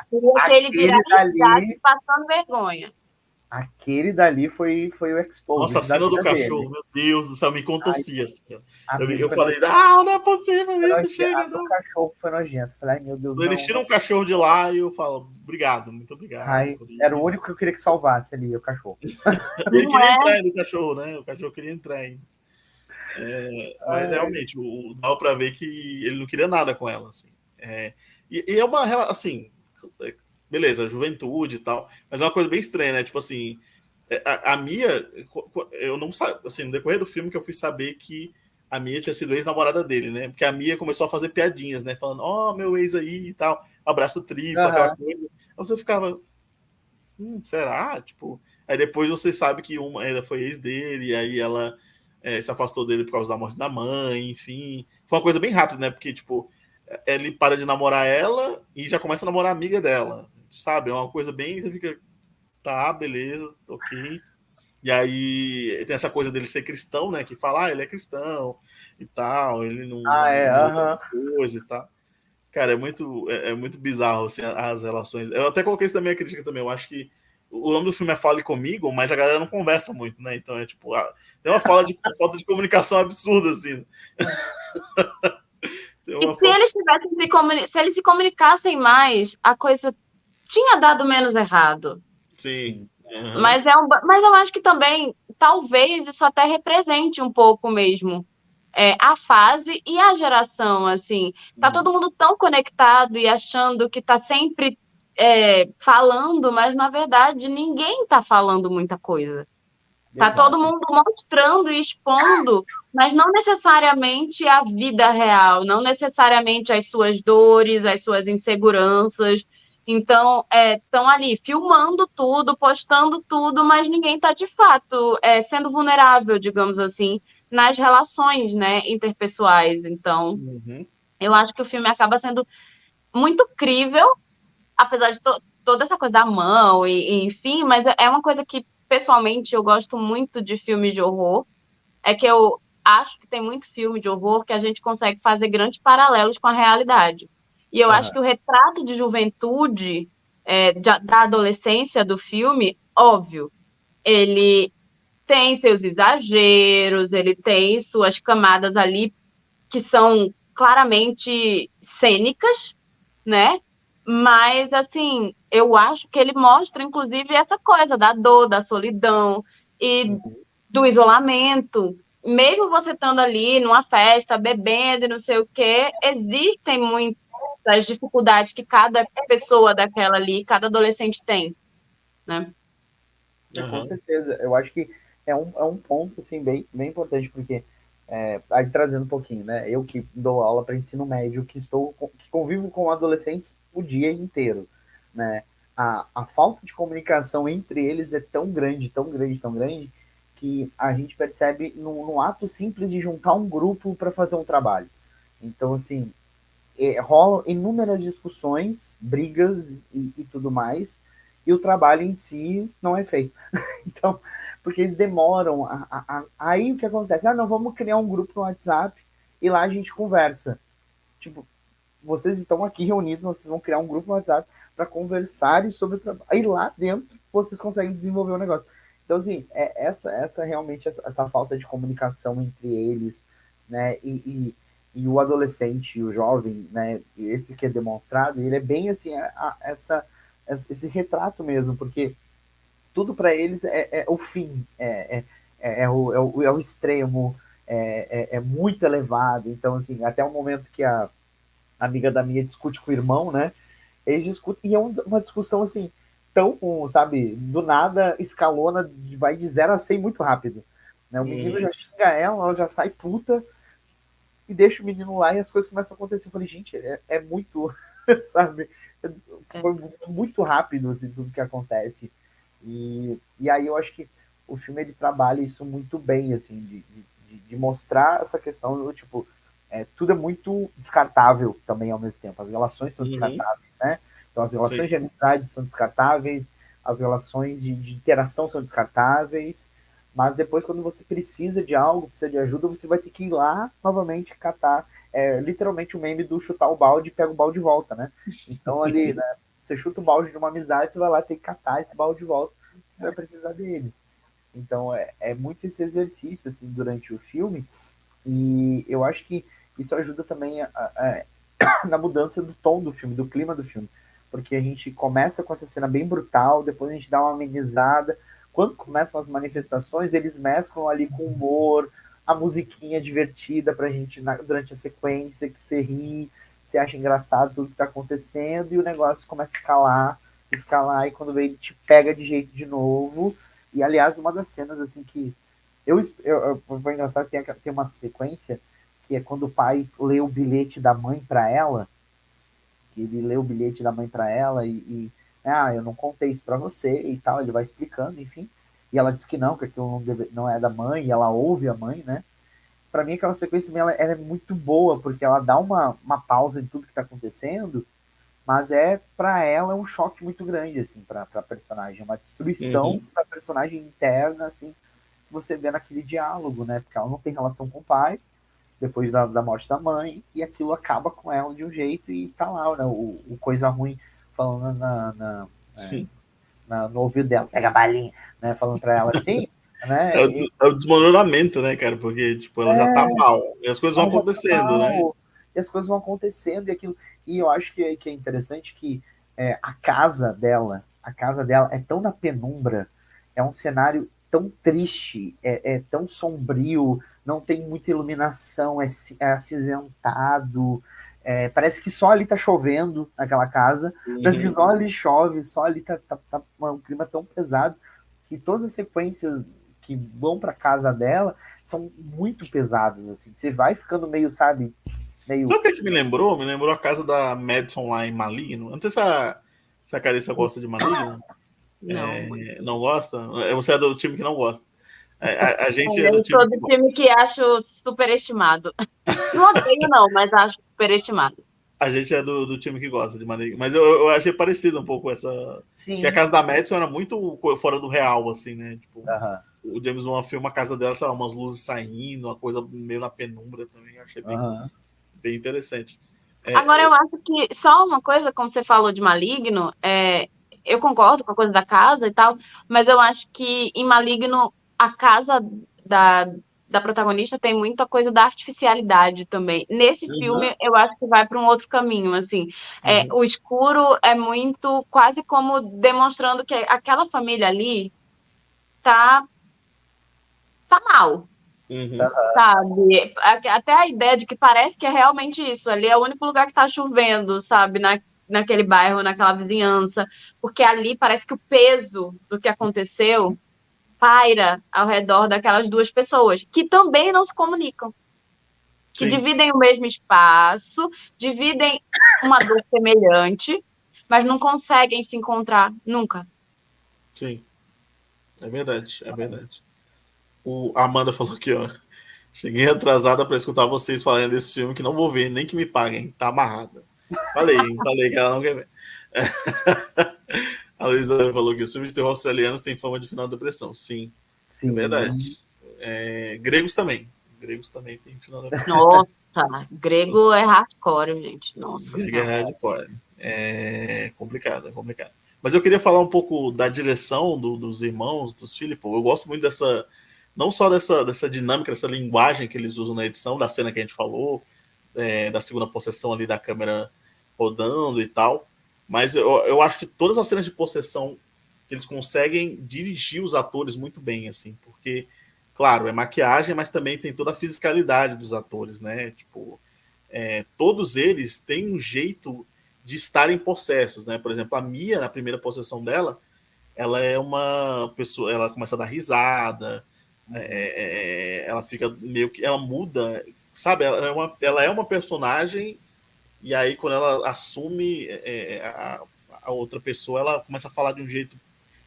C: queria que ele viralizasse passando vergonha.
B: Aquele dali foi, foi o expose.
A: Nossa, a cena do cachorro, dele. meu Deus do céu, me contorcia. Assim, eu, eu falei, não, não é possível isso, chega.
B: O cachorro foi nojento. Falei, ai, meu Deus.
A: Eles não, tiram o cachorro de lá e eu falo, obrigado, muito obrigado.
B: Ai, era o único que eu queria que salvasse ali, o cachorro. [laughs] [laughs]
A: ele queria é? entrar no cachorro, né? O cachorro queria entrar ainda. É, mas ai. realmente, o, dava pra ver que ele não queria nada com ela. Assim. É, e, e é uma assim, beleza, juventude e tal, mas é uma coisa bem estranha, né? Tipo assim, é, a, a Mia, eu não sabia, assim, no decorrer do filme que eu fui saber que a Mia tinha sido ex-namorada dele, né? Porque a Mia começou a fazer piadinhas, né? Falando, ó, oh, meu ex aí e tal, abraço triplo, uhum. aquela coisa. Aí você ficava, hum, será? Tipo, aí depois você sabe que uma era foi ex dele, e aí ela é, se afastou dele por causa da morte da mãe, enfim. Foi uma coisa bem rápida, né? Porque, tipo, ele para de namorar ela e já começa a namorar a amiga dela sabe? É uma coisa bem. Você fica, tá, beleza, ok. E aí tem essa coisa dele ser cristão, né? Que fala, ah, ele é cristão e tal, ele não.
B: Ah, é,
A: aham. Coisa e tal. Cara, é muito, é, é, muito bizarro assim, as relações. Eu até coloquei isso na minha crítica também. Eu acho que o nome do filme é Fale Comigo, mas a galera não conversa muito, né? Então é tipo, tem uma fala de falta de comunicação absurda, assim. [laughs]
C: e se eles tivessem se, comuni se eles se comunicassem mais, a coisa tinha dado menos errado.
A: Sim.
C: Uhum. Mas, é um, mas eu acho que também, talvez, isso até represente um pouco mesmo é, a fase e a geração, assim. Tá uhum. todo mundo tão conectado e achando que tá sempre é, falando, mas na verdade ninguém tá falando muita coisa. Tá Exato. todo mundo mostrando e expondo, mas não necessariamente a vida real, não necessariamente as suas dores, as suas inseguranças. Então, estão é, ali filmando tudo, postando tudo, mas ninguém está de fato é, sendo vulnerável, digamos assim, nas relações né, interpessoais. Então, uhum. eu acho que o filme acaba sendo muito crível, apesar de to toda essa coisa da mão, e, e, enfim, mas é uma coisa que, pessoalmente, eu gosto muito de filmes de horror. É que eu acho que tem muito filme de horror que a gente consegue fazer grandes paralelos com a realidade. E eu acho que o retrato de juventude é, de, da adolescência do filme, óbvio, ele tem seus exageros, ele tem suas camadas ali que são claramente cênicas, né? Mas, assim, eu acho que ele mostra, inclusive, essa coisa da dor, da solidão e uhum. do isolamento. Mesmo você estando ali numa festa, bebendo e não sei o quê, existem muito, das dificuldades que cada pessoa daquela ali, cada adolescente tem, né?
B: Uhum. Com certeza, eu acho que é um, é um ponto, assim, bem, bem importante, porque, é, aí trazendo um pouquinho, né, eu que dou aula para ensino médio, que estou, que convivo com adolescentes o dia inteiro, né, a, a falta de comunicação entre eles é tão grande, tão grande, tão grande, que a gente percebe no, no ato simples de juntar um grupo para fazer um trabalho. Então, assim, é, rolam inúmeras discussões, brigas e, e, tudo mais, e o trabalho em si não é feito. [laughs] então, porque eles demoram. A, a, a, aí o que acontece? Ah, não, vamos criar um grupo no WhatsApp e lá a gente conversa. Tipo, vocês estão aqui reunidos, vocês vão criar um grupo no WhatsApp para conversarem sobre o trabalho. Aí lá dentro vocês conseguem desenvolver o um negócio. Então, assim, é essa, essa realmente, essa, essa falta de comunicação entre eles, né? E, e e o adolescente, o jovem, né, esse que é demonstrado, ele é bem assim, a, a, essa, esse retrato mesmo, porque tudo para eles é, é, o fim, é, é, é, é o, é, o, é o extremo, é, é, é, muito elevado. Então, assim, até o momento que a amiga da minha discute com o irmão, né, eles discutem, e é uma discussão assim, tão, sabe, do nada escalona, vai de 0 a 100 muito rápido. Né? O menino uhum. já xinga ela, ela já sai puta, e deixa o menino lá e as coisas começam a acontecer. Eu falei, gente, é, é muito, [laughs] sabe? É. Foi muito rápido assim, tudo que acontece. E, e aí eu acho que o filme ele trabalha isso muito bem, assim, de, de, de mostrar essa questão do tipo, é, tudo é muito descartável também ao mesmo tempo. As relações são uhum. descartáveis, né? Então as relações Sim. de amizade são descartáveis, as relações de, de interação são descartáveis, mas depois, quando você precisa de algo, precisa de ajuda, você vai ter que ir lá novamente catar. é literalmente o meme do chutar o balde e pega o balde de volta, né? Então ali, [laughs] né, você chuta o balde de uma amizade, você vai lá ter que catar esse balde de volta, você vai precisar deles. Então é, é muito esse exercício assim durante o filme e eu acho que isso ajuda também a, a, a, [coughs] na mudança do tom do filme, do clima do filme, porque a gente começa com essa cena bem brutal, depois a gente dá uma amenizada. Quando começam as manifestações, eles mesclam ali com humor, a musiquinha divertida pra gente na, durante a sequência, que você ri, você acha engraçado tudo que tá acontecendo, e o negócio começa a escalar, escalar, e quando vem ele te pega de jeito de novo. E aliás, uma das cenas assim que eu, eu, eu foi engraçado tem, tem uma sequência que é quando o pai lê o bilhete da mãe para ela, ele lê o bilhete da mãe para ela e, e, ah, eu não contei isso para você e tal, ele vai explicando, enfim. E ela diz que não, que aquilo não, deve, não é da mãe, e ela ouve a mãe, né? Para mim, aquela sequência ela, ela, é muito boa, porque ela dá uma, uma pausa em tudo que está acontecendo, mas é para ela um choque muito grande, assim, para a personagem, uma destruição uhum. da personagem interna, assim, você vê naquele diálogo, né? Porque ela não tem relação com o pai, depois da, da morte da mãe, e aquilo acaba com ela de um jeito e tá lá, né? O, o coisa ruim falando na, na, é, na, no ouvido dela, pega a balinha, né? Falando para ela assim. Né?
A: É, o, é o desmoronamento, né, cara? Porque, tipo, ela é, já tá mal. E as coisas vão tá acontecendo, tá né?
B: E as coisas vão acontecendo e aquilo. E eu acho que, que é interessante que é, a casa dela, a casa dela é tão na penumbra, é um cenário tão triste, é, é tão sombrio, não tem muita iluminação, é, é acinzentado. É, parece que só ali tá chovendo naquela casa, uhum. parece que só ali chove, só ali tá, tá, tá um clima tão pesado que todas as sequências que vão para casa dela são muito pesadas, assim. Você vai ficando meio, sabe, meio...
A: Sabe o que, é que me lembrou? Me lembrou a casa da Madison lá em Maligno. Não sei se a, se a Carissa gosta de Maligno. Não. É, não gosta? É, você é do time que não gosta. A, a gente
C: é,
A: é do
C: time, do time que acho superestimado. [laughs] Não odeio, não, mas acho superestimado.
A: A gente é do, do time que gosta de maneira. Mas eu, eu achei parecido um pouco essa. Sim. Que a casa da Madison era muito fora do real, assim, né? Tipo, uh -huh. o James Wan filma a casa dela, sei lá, umas luzes saindo, uma coisa meio na penumbra também. achei bem, uh -huh. bem interessante.
C: É, Agora, eu acho que só uma coisa, como você falou de maligno, é, eu concordo com a coisa da casa e tal, mas eu acho que em Maligno a casa da, da protagonista tem muita coisa da artificialidade também. Nesse uhum. filme, eu acho que vai para um outro caminho, assim. É, uhum. O escuro é muito quase como demonstrando que aquela família ali tá tá mal. Uhum. Sabe? Até a ideia de que parece que é realmente isso. Ali é o único lugar que tá chovendo, sabe? Na, naquele bairro, naquela vizinhança, porque ali parece que o peso do que aconteceu paira ao redor daquelas duas pessoas, que também não se comunicam. Que Sim. dividem o mesmo espaço, dividem uma dor semelhante, mas não conseguem se encontrar nunca.
A: Sim. É verdade, é verdade. O Amanda falou aqui, ó. Cheguei atrasada para escutar vocês falarem desse filme que não vou ver, nem que me paguem. Tá amarrada. Falei, falei que ela não quer ver. [laughs] A Luísa falou que os filmes de terror australianos têm fama de final de depressão. Sim, Sim é verdade. É, gregos também. Gregos também têm final de depressão.
C: Nossa, grego é hardcore, gente. Nossa.
A: Grego é hardcore. É complicado, é complicado. Mas eu queria falar um pouco da direção do, dos irmãos, dos Philip. Eu gosto muito dessa, não só dessa, dessa dinâmica, dessa linguagem que eles usam na edição, da cena que a gente falou, é, da segunda possessão ali da câmera rodando e tal. Mas eu, eu acho que todas as cenas de possessão eles conseguem dirigir os atores muito bem, assim, porque, claro, é maquiagem, mas também tem toda a fisicalidade dos atores, né? Tipo, é, todos eles têm um jeito de estarem possessos, né? Por exemplo, a Mia, na primeira possessão dela, ela é uma pessoa, ela começa a dar risada, é, é, é ela fica meio que, ela muda sabe, ela é uma, ela é uma personagem, e aí quando ela assume é, é a, a, outra pessoa, ela começa a falar de um jeito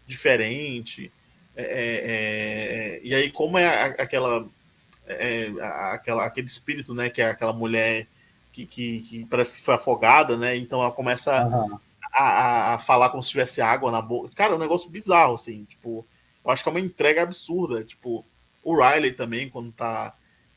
A: diferente. É, é, é e aí, como é aquela, aquela aquele espírito, né, que é aquela mulher que, que, que, parece que foi afogada, né? Então ela começa uhum. a, a, falar como se tivesse água na boca. Cara, é um negócio bizarro, assim. Tipo, eu acho que é uma entrega absurda. Tipo, o Riley também, quando tá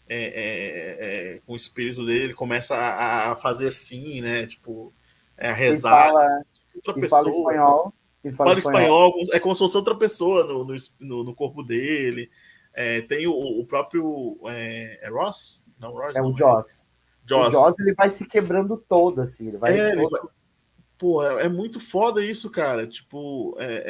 A: é, é, é, com o espírito dele, ele começa a, a fazer assim, né? Tipo, é, a rezar.
B: E fala, outra pessoa. Fala espanhol.
A: Fala, fala espanhol. espanhol. É como se fosse outra pessoa no, no, no corpo dele. É, tem o, o próprio. É, é, Ross?
B: Não, Ross. É não, o Joss.
A: Joss.
B: O Joss ele vai se quebrando todo, assim. Ele vai.
A: É,
B: todo...
A: ele vai... Pô, é, é, muito foda isso, cara. Tipo, é,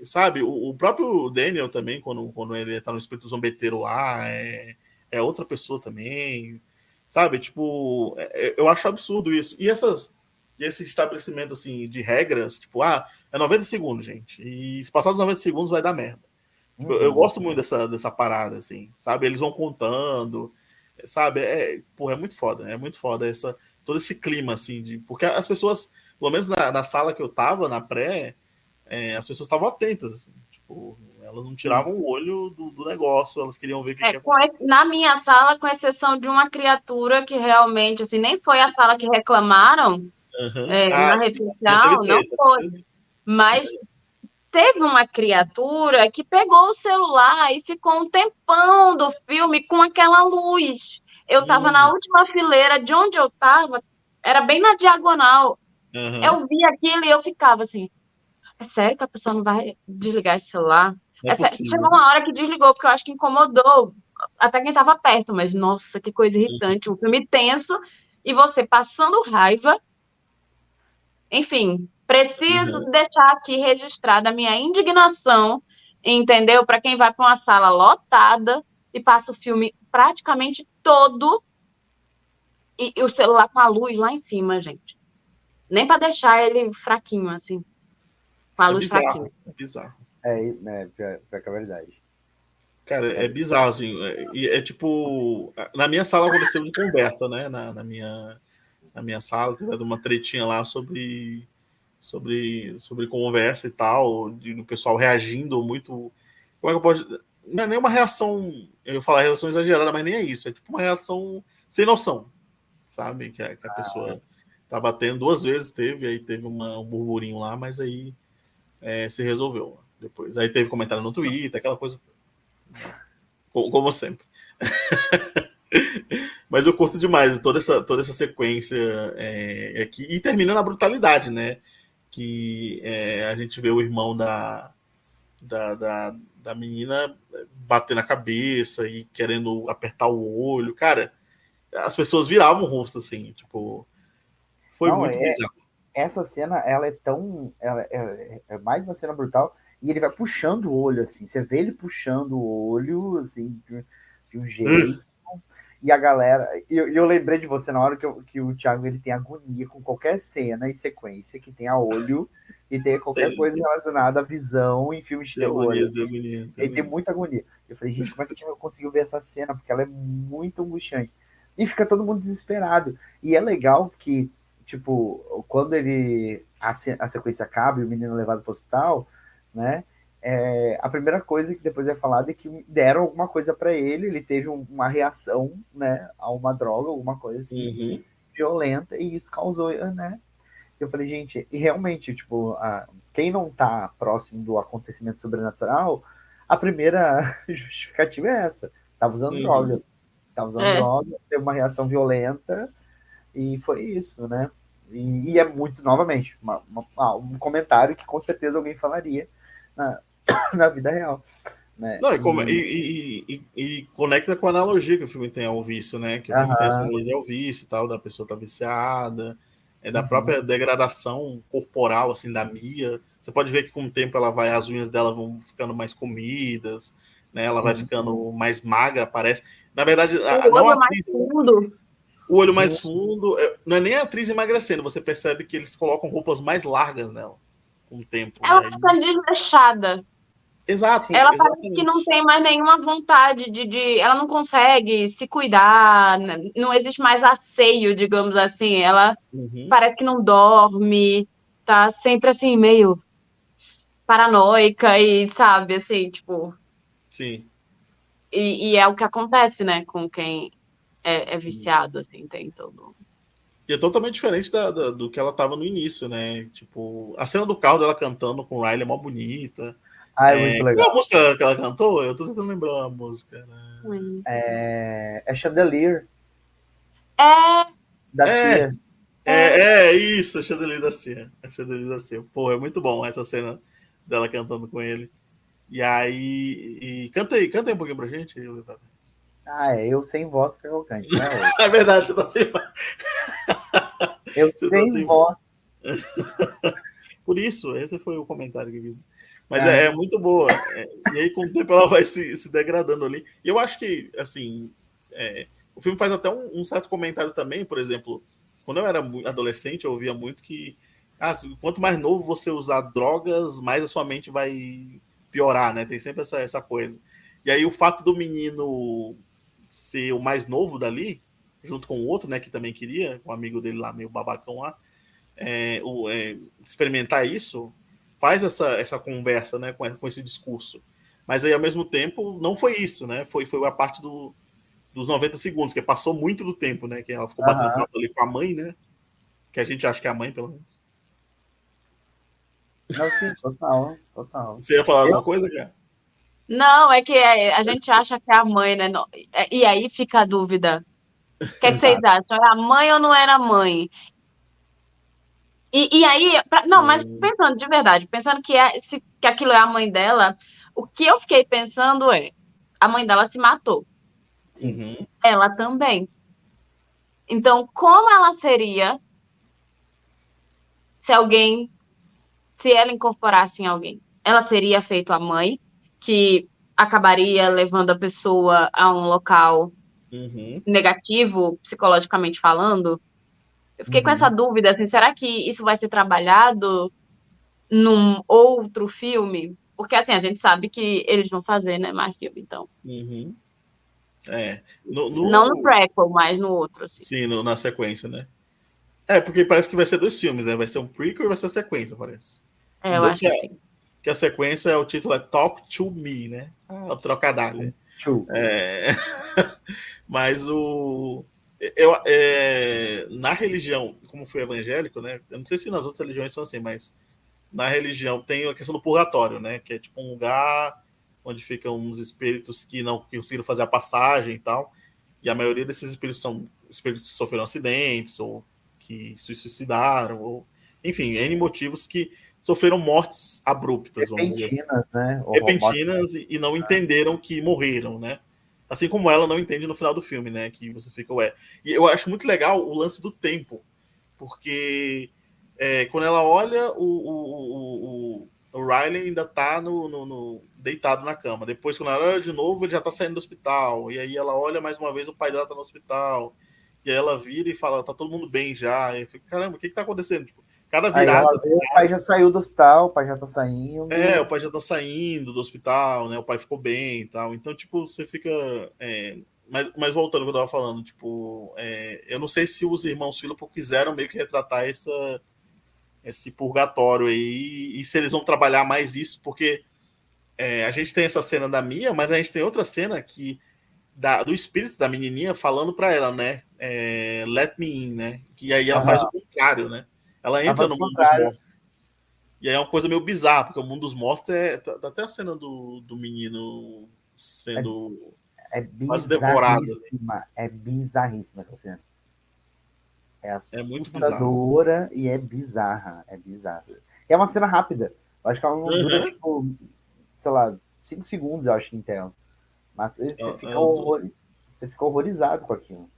A: é, sabe, o, o, próprio Daniel também, quando, quando ele tá no espírito zombeteiro lá, é, é outra pessoa também. Sabe, tipo, eu acho absurdo isso. E essas, esse estabelecimento assim de regras, tipo, ah, é 90 segundos, gente. E se passar dos 90 segundos vai dar merda. Tipo, uhum. Eu gosto muito dessa, dessa parada, assim, sabe? Eles vão contando, sabe? É, porra, é muito foda, é muito foda essa, todo esse clima, assim, de. Porque as pessoas, pelo menos na, na sala que eu tava, na pré, é, as pessoas estavam atentas, assim, tipo, elas não tiravam o olho do, do negócio, elas queriam ver o que, é,
C: que Na minha sala, com exceção de uma criatura que realmente, assim, nem foi a sala que reclamaram, Uhum. É, ah, na rede social, não foi. Mas teve uma criatura que pegou o celular e ficou um tempão do filme com aquela luz. Eu estava uhum. na última fileira de onde eu estava, era bem na diagonal. Uhum. Eu vi aquilo e eu ficava assim: é sério que a pessoa não vai desligar esse celular? É, é Chegou uma hora que desligou, porque eu acho que incomodou até quem estava perto, mas nossa, que coisa irritante. Um filme tenso e você passando raiva enfim, preciso uhum. deixar aqui registrada a minha indignação, entendeu? Para quem vai para uma sala lotada e passa o filme praticamente todo e, e, o celular com a luz lá em cima, gente. Nem para deixar ele fraquinho, assim. Com a é luz
A: bizarro,
C: fraquinha.
A: É bizarro.
B: É, né, pior, pior que é verdade.
A: Cara, é bizarro, assim. É, é, tipo. Na minha sala aconteceu de conversa, né? Na, na minha na minha sala, teve uma tretinha lá sobre sobre sobre conversa e tal, de, do pessoal reagindo muito. Como é que eu posso. Não é nem uma reação, eu ia falar reação exagerada, mas nem é isso. É tipo uma reação sem noção, sabe? Que a, que a ah. pessoa tá batendo duas vezes, teve, aí teve uma, um burburinho lá, mas aí é, se resolveu depois. Aí teve comentário no Twitter, aquela coisa. Como, sempre. [laughs] Mas eu curto demais toda essa, toda essa sequência é, aqui. E termina na brutalidade, né? Que é, a gente vê o irmão da, da, da, da, menina bater na cabeça e querendo apertar o olho. Cara, as pessoas viravam o rosto, assim, tipo. Foi Não, muito é, bizarro.
B: Essa cena, ela é tão. Ela é, é mais uma cena brutal. E ele vai puxando o olho, assim. Você vê ele puxando o olho, assim, de, de um jeito. Hum e a galera. E eu, eu, lembrei de você na hora que, eu, que o Thiago ele tem agonia com qualquer cena e sequência que tenha olho e tenha qualquer coisa relacionada à visão em filmes de terror. Agonia, assim. agonia, ele tem muita agonia. Eu falei, gente, como é que eu conseguiu ver essa cena? Porque ela é muito angustiante. E fica todo mundo desesperado. E é legal que, tipo, quando ele. A, a sequência acaba e o menino é levado para o hospital, né? é, a primeira coisa que depois é falada é que deram alguma coisa para ele, ele teve um, uma reação, né, a uma droga, alguma coisa assim, uhum. violenta, e isso causou, né? Eu falei, gente, e realmente, tipo, a, quem não tá próximo do acontecimento sobrenatural, a primeira [laughs] justificativa é essa, tava usando uhum. droga, tava usando é. droga, teve uma reação violenta, e foi isso, né? E, e é muito, novamente, uma, uma, um comentário que com certeza alguém falaria, [coughs] na vida real. Né?
A: Não, e, e, e, e, conecta com a analogia que o filme tem ao vício, né? Que o filme tem essa analogia ao vício e tal, da pessoa tá viciada, é da uhum. própria degradação corporal, assim, da Mia. Você pode ver que com o tempo ela vai, as unhas dela vão ficando mais comidas, né? Ela Sim. vai ficando mais magra, parece. Na verdade, o a, não a atriz, fundo. O olho Sim. mais fundo. É, não é nem a atriz emagrecendo, você percebe que eles colocam roupas mais largas nela o tempo.
C: Ela né? fica desleixada.
A: Exato.
C: Ela exatamente. parece que não tem mais nenhuma vontade de, de. Ela não consegue se cuidar, não existe mais asseio, digamos assim. Ela uhum. parece que não dorme, tá sempre assim, meio paranoica e, sabe, assim, tipo.
A: Sim.
C: E, e é o que acontece, né, com quem é, é viciado, assim, tem todo.
A: E é totalmente diferente da, da, do que ela tava no início, né? Tipo, a cena do carro dela cantando com o Riley é mó bonita.
B: Ah, é, muito legal.
A: Qual a música que ela cantou? Eu tô tentando lembrar a música.
B: Né? É, é Chandelier.
C: É.
B: Da
A: é.
B: Cia.
A: É, é, isso, Chandelier da Cia. É Chandelier da Cia. Pô, é muito bom essa cena dela cantando com ele. E aí. E canta aí, canta aí um pouquinho pra gente.
B: Ah, é eu sem voz que eu cante, né? [laughs]
A: é verdade, você tá sem voz.
B: Eu você sem, tá sem voz. [laughs]
A: Por isso, esse foi o comentário que Mas é, é muito boa. É, e aí, com o tempo, ela vai se, se degradando ali. E eu acho que, assim, é, o filme faz até um, um, certo comentário também, por exemplo, quando eu era adolescente, eu ouvia muito que ah, quanto mais novo você usar drogas, mais a sua mente vai piorar, né? Tem sempre essa, essa coisa. E aí o fato do menino ser o mais novo dali, junto com o outro, né, que também queria, o amigo dele lá, meio babacão lá, é, o, é, experimentar isso, faz essa, essa conversa, né, com, com esse discurso. Mas aí, ao mesmo tempo, não foi isso, né? Foi, foi a parte do, dos 90 segundos, que passou muito do tempo, né? Que ela ficou batendo uhum. ali com a mãe, né? Que a gente acha que é a mãe, pelo menos.
B: Não, sim, total, total.
A: Você ia falar eu... alguma coisa, cara?
C: Não, é que é, a gente acha que é a mãe, né? É, e aí fica a dúvida. O que, é que vocês acham? Era a mãe ou não era mãe? E, e aí, pra, não, mas hum. pensando de verdade, pensando que, é, se, que aquilo é a mãe dela, o que eu fiquei pensando é: a mãe dela se matou.
A: Uhum.
C: Ela também. Então, como ela seria se alguém, se ela incorporasse em alguém? Ela seria feito a mãe, que acabaria levando a pessoa a um local
A: uhum.
C: negativo, psicologicamente falando? Eu fiquei uhum. com essa dúvida, assim, será que isso vai ser trabalhado num outro filme? Porque, assim, a gente sabe que eles vão fazer, né, mais filme, então.
A: Uhum. É. No, no...
C: Não no prequel, mas no outro, assim.
A: Sim, no, na sequência, né? É, porque parece que vai ser dois filmes, né? Vai ser um prequel e vai ser a sequência, parece.
C: É, eu acho que,
A: a, que a sequência, o título é Talk to Me, né? Ah, o trocadilho. É... [laughs] mas o eu, é, na religião, como foi evangélico, né? Eu não sei se nas outras religiões são assim, mas na religião tem a questão do purgatório, né? Que é tipo um lugar onde ficam uns espíritos que não conseguiram fazer a passagem e tal. E a maioria desses espíritos são espíritos que sofreram acidentes ou que se suicidaram, ou enfim, N motivos que sofreram mortes abruptas,
B: vamos dizer assim. Né?
A: Repentinas e, e não entenderam que morreram, né? Assim como ela não entende no final do filme, né? Que você fica, ué. E eu acho muito legal o lance do tempo, porque é, quando ela olha, o, o, o, o Riley ainda tá no, no, no, deitado na cama. Depois, quando ela olha de novo, ele já tá saindo do hospital. E aí ela olha mais uma vez, o pai dela tá no hospital. E aí ela vira e fala, tá todo mundo bem já. E eu fico, caramba, o que que tá acontecendo? Tipo, Cada virada.
B: O pai já saiu do hospital, o pai já tá saindo.
A: É, o pai já tá saindo do hospital, né? O pai ficou bem e tal. Então, tipo, você fica. É... Mas, mas voltando ao que eu tava falando, tipo, é... eu não sei se os irmãos Philip quiseram meio que retratar essa, esse purgatório aí, e se eles vão trabalhar mais isso, porque é, a gente tem essa cena da Mia, mas a gente tem outra cena que da, do espírito da menininha falando para ela, né? É, Let me in, né? Que aí ela uhum. faz o contrário, né? Ela entra no mundo dos mortos. E aí é uma coisa meio bizarra, porque o mundo dos mortos é. Tá, tá até a cena do, do menino sendo
B: é, é quase devorado. É bizarríssima essa cena. É, é muito assustadora e é bizarra. É bizarra. É uma cena rápida. Eu acho que ela não uhum. dura, tipo, sei lá, 5 segundos, eu acho que em tela. Mas você, é, fica, horror... você fica horrorizado com aquilo.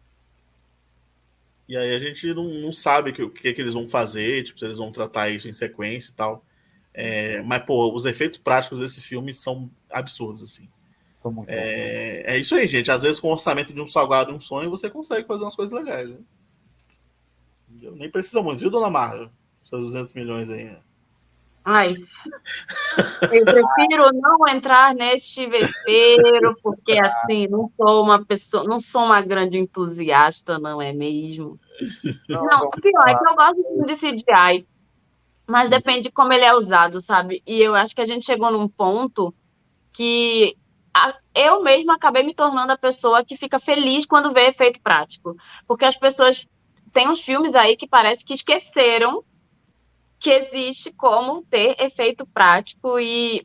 A: E aí a gente não, não sabe o que, que, que, eles vão fazer, tipo, se eles vão tratar isso em sequência e tal. É, mas, pô, os efeitos práticos desse filme são absurdos, assim.
B: São muito
A: é, é isso aí, gente. Às vezes, com o orçamento de um salgado e um sonho, você consegue fazer umas coisas legais, né? Nem precisa muito, viu, dona Marja? Seus 200 milhões aí. Né?
C: Ai, eu prefiro não entrar neste vespeiro, porque assim, não sou uma pessoa, não sou uma grande entusiasta, não é mesmo? Não, não pior é que eu gosto de CGI, mas depende de como ele é usado, sabe? E eu acho que a gente chegou num ponto que eu mesma acabei me tornando a pessoa que fica feliz quando vê efeito prático. Porque as pessoas. Tem uns filmes aí que parece que esqueceram que existe como ter efeito prático e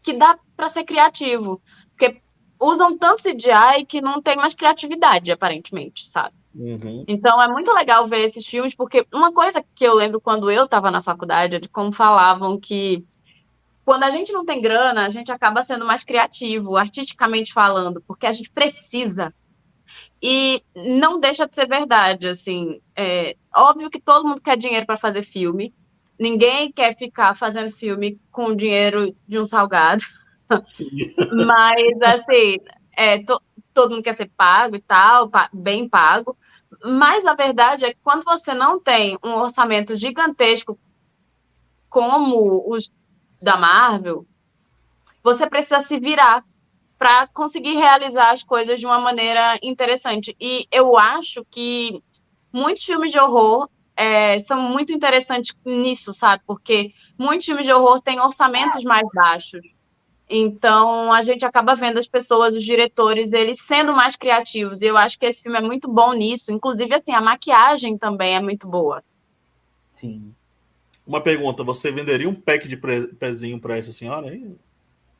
C: que dá para ser criativo. Porque usam tanto CGI que não tem mais criatividade, aparentemente, sabe? Uhum. Então é muito legal ver esses filmes, porque uma coisa que eu lembro quando eu estava na faculdade é de como falavam que quando a gente não tem grana, a gente acaba sendo mais criativo, artisticamente falando, porque a gente precisa. E não deixa de ser verdade, assim. É, óbvio que todo mundo quer dinheiro para fazer filme. Ninguém quer ficar fazendo filme com o dinheiro de um salgado. Mas, assim, é, to, todo mundo quer ser pago e tal, bem pago. Mas a verdade é que quando você não tem um orçamento gigantesco como os da Marvel, você precisa se virar para conseguir realizar as coisas de uma maneira interessante. E eu acho que muitos filmes de horror é, são muito interessantes nisso, sabe? Porque muitos filmes de horror têm orçamentos mais baixos. Então a gente acaba vendo as pessoas, os diretores, eles sendo mais criativos. E eu acho que esse filme é muito bom nisso. Inclusive, assim, a maquiagem também é muito boa.
B: Sim.
A: Uma pergunta: você venderia um pack de pezinho para essa senhora aí?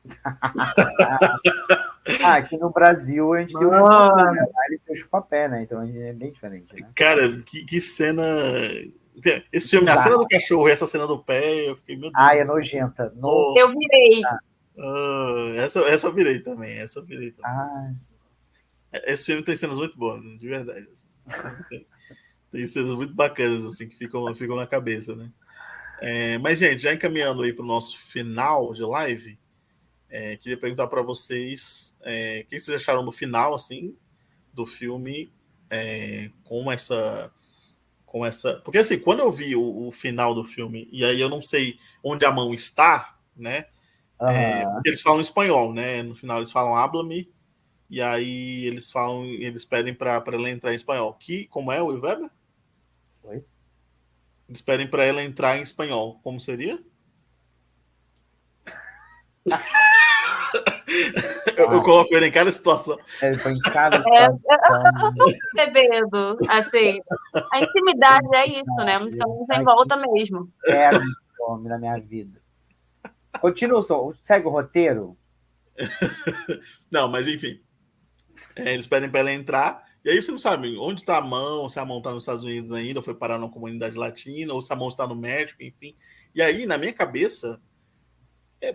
A: [laughs]
B: ah, aqui no Brasil a gente tem o chupapé, né? eles têm o chupapé, né? Então é bem diferente, né?
A: Cara, que, que cena. Esse filme, Exato. a cena do cachorro e essa cena do pé, eu fiquei, meu Deus.
B: Ah, é nojenta.
C: No... Eu virei. Ah.
A: Ah, essa, essa eu virei também, essa eu virei também. Ah. Esse filme tem cenas muito boas, de verdade. Assim. Tem, tem, cenas muito bacanas, assim, que ficam, ficam na cabeça, né? É, mas, gente, já encaminhando aí para o nosso final de live, é, queria perguntar para vocês é, o que vocês acharam no final, assim, do filme, é, com essa. Com essa. Porque assim, quando eu vi o, o, final do filme, e aí eu não sei onde a mão está, né? Uhum. porque eles falam espanhol, né? No final eles falam habla-me, e aí eles falam, eles pedem para ela entrar em espanhol. Que, como é o Weber? Oi? Eles pedem para ela entrar em espanhol. Como seria? [laughs] eu, eu, coloco ele em cada situação.
B: É, ele foi em cada situação.
C: É, eu, tô percebendo. Assim, a intimidade é isso, né? Então sem volta mesmo.
B: É homem na minha vida. Continua, segue o roteiro. [laughs]
A: Não, mas enfim. É, eles pedem para ela entrar. E aí você não sabe onde está a mão, se a mão está nos Estados Unidos ainda, ou foi parar na comunidade latina, ou se a mão está no México, enfim. E aí, na minha cabeça, é,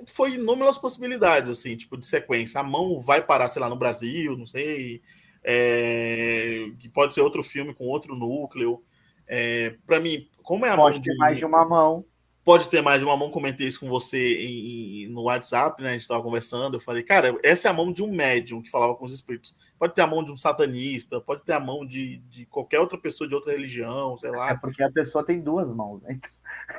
A: foi inúmeras possibilidades, assim, tipo, de sequência. A mão vai parar, sei lá, no Brasil, não sei. É, que pode ser outro filme com outro núcleo. É, para mim, como é a
B: pode mão. Pode ter mais de uma mão
A: pode ter mais de uma mão. Comentei isso com você em, em, no WhatsApp, né? A gente estava conversando. Eu falei, cara, essa é a mão de um médium que falava com os espíritos. Pode ter a mão de um satanista, pode ter a mão de, de qualquer outra pessoa de outra religião, sei lá.
B: É porque a pessoa tem duas mãos, né?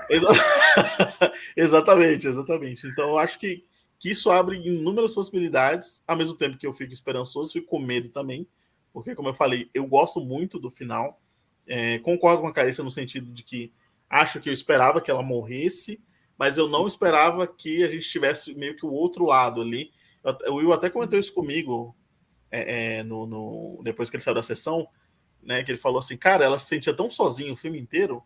B: [laughs]
A: exatamente, exatamente. Então eu acho que, que isso abre inúmeras possibilidades, ao mesmo tempo que eu fico esperançoso, fico com medo também, porque, como eu falei, eu gosto muito do final. É, concordo com a Carissa no sentido de que Acho que eu esperava que ela morresse, mas eu não esperava que a gente tivesse meio que o outro lado ali. O Will até comentou isso comigo é, é, no, no, depois que ele saiu da sessão, né? Que ele falou assim, cara, ela se sentia tão sozinha o filme inteiro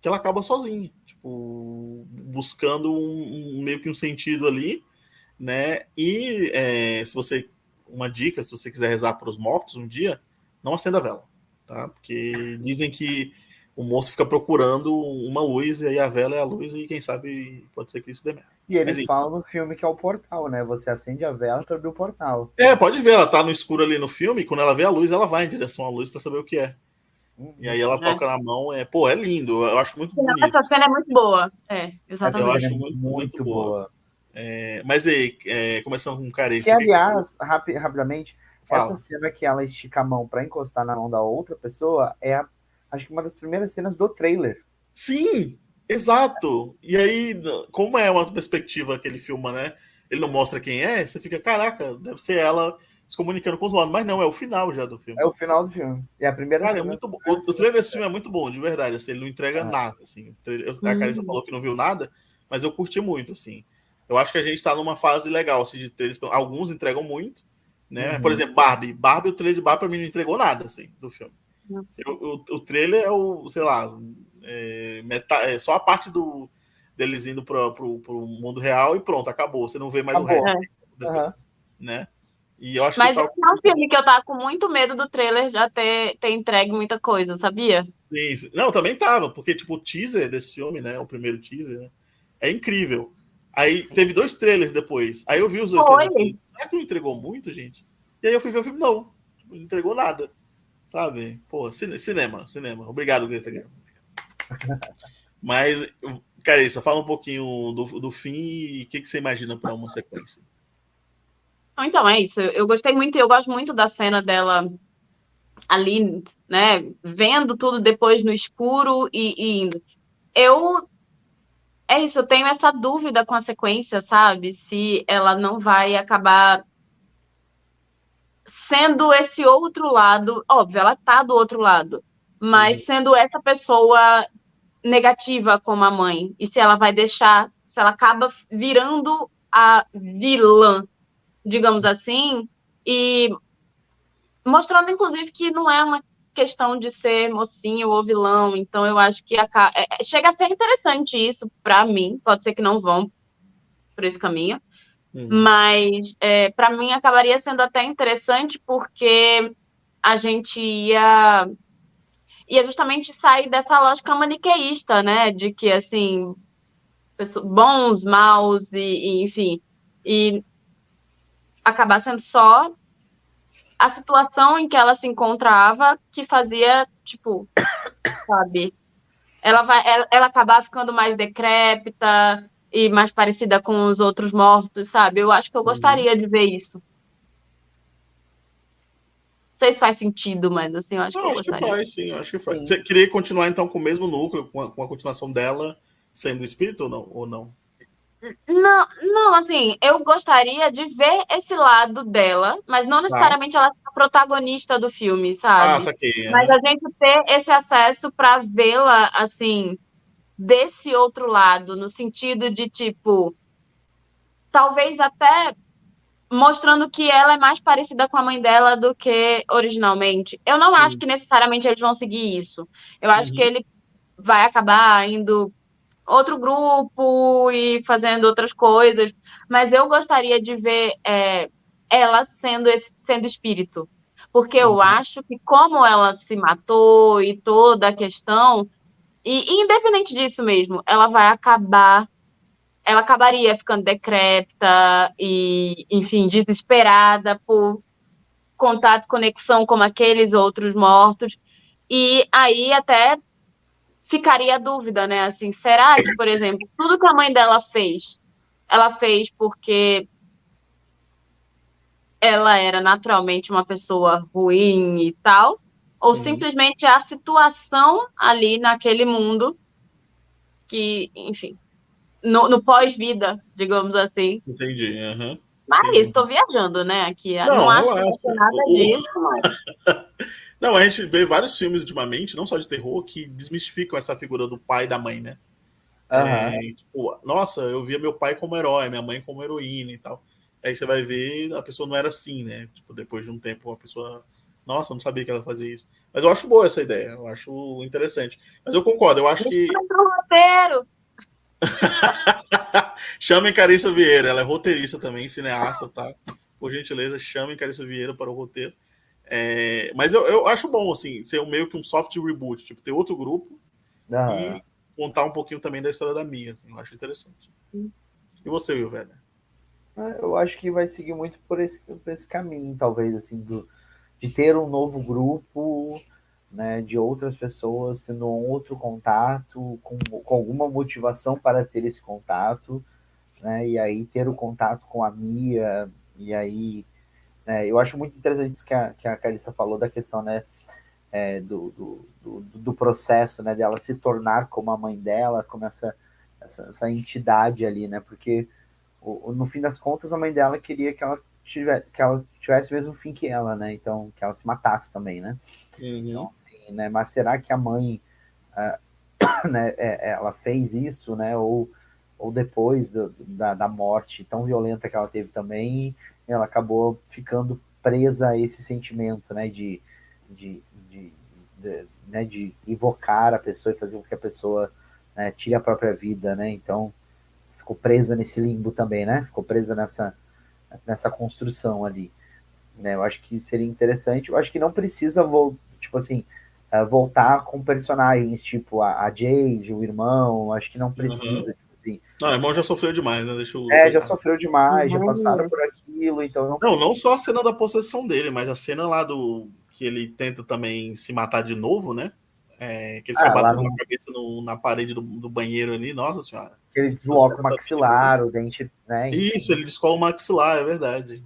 A: que ela acaba sozinha, tipo, buscando um, um meio que um sentido ali, né? E é, se você uma dica, se você quiser rezar para os mortos um dia, não acenda a vela, tá? Porque dizem que o monstro fica procurando uma luz, e aí a vela é a luz, e quem sabe pode ser que isso dê merda.
B: E eles falam no filme que é o portal, né? Você acende a vela para abrir o portal.
A: É, pode ver, ela tá no escuro ali no filme, quando ela vê a luz, ela vai em direção à luz para saber o que é. E aí ela é. toca na mão, é, pô, é lindo, eu acho muito bonito.
C: Essa cena é muito boa, é,
A: exatamente. Eu acho muito, muito, muito boa. boa. É, mas aí, é, começando com carência.
B: E aliás, que... rapi rapidamente, Fala. essa cena que ela estica a mão para encostar na mão da outra pessoa é a acho que uma das primeiras cenas do trailer.
A: Sim, exato. E aí, como é uma perspectiva que ele filma, né? Ele não mostra quem é, você fica, caraca, deve ser ela se comunicando com os humanos. Mas não, é o final já do filme.
B: É o final do filme. E a primeira
A: Cara, é cena... é muito bom. O, o trailer desse filme é muito bom, de verdade. Assim, ele não entrega é. nada. Assim. A Carissa hum. falou que não viu nada, mas eu curti muito, assim. Eu acho que a gente está numa fase legal, assim, de trailers. Alguns entregam muito, né? Uhum. Por exemplo, Barbie. Barbie, o trailer de Barbie, pra mim, não entregou nada, assim, do filme. O, o, o, trailer é o, sei lá, é, metade, é só a parte do, deles indo para o mundo real e pronto, acabou. Você não vê mais acabou. o resto. Uhum. Né?
C: E eu acho Mas que esse é um filme que eu tava com muito medo do trailer já ter, ter entregue muita coisa, sabia?
A: Sim, Não, também tava, porque tipo, o teaser desse filme, né? O primeiro teaser, né, é incrível. Aí teve dois trailers depois. Aí eu vi os dois Foi. trailers. Será que não entregou muito, gente? E aí eu fui ver o filme, não. Não entregou nada. Sabe? Pô, cinema, cinema. Obrigado, Greta [laughs] Mas, Carissa, fala um pouquinho do, do fim e o que, que você imagina para uma sequência.
C: Então, é isso. Eu gostei muito, eu gosto muito da cena dela ali, né, vendo tudo depois no escuro e, e indo. Eu é isso, eu tenho essa dúvida com a sequência, sabe? Se ela não vai acabar sendo esse outro lado, óbvio, ela tá do outro lado, mas sendo essa pessoa negativa como a mãe, e se ela vai deixar, se ela acaba virando a vilã digamos assim, e mostrando, inclusive, que não é uma questão de ser mocinho ou vilão. Então, eu acho que a, é, é, chega a ser interessante isso para mim. Pode ser que não vão por esse caminho, uhum. mas é, para mim acabaria sendo até interessante porque a gente ia ia justamente sair dessa lógica maniqueísta, né? De que assim bons, maus e, e enfim. E acabar sendo só a situação em que ela se encontrava que fazia, tipo, [coughs] sabe? Ela vai, ela, ela acabar ficando mais decrépita e mais parecida com os outros mortos, sabe? Eu acho que eu gostaria de ver isso. Não sei se faz sentido, mas assim, eu acho Não, que eu acho gostaria.
A: que faz, sim, acho que faz. Sim. Você queria continuar então com o mesmo núcleo, com a, com a continuação dela sendo espírito ou não? Ou não?
C: Não, não, assim, eu gostaria de ver esse lado dela, mas não tá. necessariamente ela ser a protagonista do filme, sabe? Ah, saquei, Mas a gente ter esse acesso para vê-la, assim, desse outro lado, no sentido de, tipo, talvez até mostrando que ela é mais parecida com a mãe dela do que originalmente. Eu não Sim. acho que necessariamente eles vão seguir isso. Eu acho uhum. que ele vai acabar indo outro grupo e fazendo outras coisas, mas eu gostaria de ver é, ela sendo esse, sendo espírito, porque eu acho que como ela se matou e toda a questão, e, e independente disso mesmo, ela vai acabar, ela acabaria ficando decrépita e, enfim, desesperada por contato, conexão como aqueles outros mortos. E aí até ficaria a dúvida, né? Assim, será que, por exemplo, tudo que a mãe dela fez, ela fez porque ela era naturalmente uma pessoa ruim e tal, ou uhum. simplesmente a situação ali naquele mundo que, enfim, no, no pós-vida, digamos assim.
A: Entendi. Uhum.
C: Mas estou viajando, né? Aqui. Não, não acho que nada disso, mas. [laughs]
A: Não, a gente vê vários filmes ultimamente, não só de terror, que desmistificam essa figura do pai e da mãe, né? Uhum. É, tipo, nossa, eu via meu pai como herói, minha mãe como heroína e tal. Aí você vai ver, a pessoa não era assim, né? Tipo, depois de um tempo, a pessoa. Nossa, não sabia que ela fazia isso. Mas eu acho boa essa ideia, eu acho interessante. Mas eu concordo, eu acho que. roteiro! [laughs] Chamem Carissa Vieira, ela é roteirista também, cineasta, tá? Por gentileza, chamem Carissa Vieira para o roteiro. É, mas eu, eu acho bom, assim, ser meio que um soft reboot, tipo, ter outro grupo e contar um pouquinho também da história da minha, assim, eu acho interessante. E você, Will, velho?
B: Ah, eu acho que vai seguir muito por esse, por esse caminho, talvez, assim, do, de ter um novo grupo, né, de outras pessoas tendo um outro contato, com, com alguma motivação para ter esse contato, né, e aí ter o contato com a Mia, e aí né? Eu acho muito interessante isso que a, que a Carissa falou da questão né, é, do, do, do, do, processo né, dela se tornar como a mãe dela, como essa, essa, essa entidade ali, né? Porque o, no fim das contas a mãe dela queria que ela tivesse, que ela tivesse o mesmo fim que ela, né? Então, que ela se matasse também, né? Uhum. Então, assim, né? Mas será que a mãe uh, [coughs] né, é, ela fez isso, né? Ou, ou depois do, da, da morte tão violenta que ela teve também, ela acabou ficando presa a esse sentimento, né, de, de, de, de, né, de invocar a pessoa e fazer com que a pessoa né, tire a própria vida, né? Então ficou presa nesse limbo também, né? Ficou presa nessa, nessa construção ali. Né? Eu acho que seria interessante. Eu acho que não precisa voltar, tipo assim, uh, voltar com personagens tipo a, a, Jade, o irmão. Acho que não precisa. Uhum. Assim.
A: Não, o irmão já sofreu demais, né? Deixa
B: eu... É, já sofreu demais, uhum. já passaram por aquilo, então
A: não. Não, não só a cena da possessão dele, mas a cena lá do que ele tenta também se matar de novo, né? É, que ele fica ah, batendo no... a cabeça no, na parede do, do, banheiro ali, nossa senhora.
B: Que ele desloca o maxilar, o dente, né?
A: Isso, ele descola o maxilar, é verdade.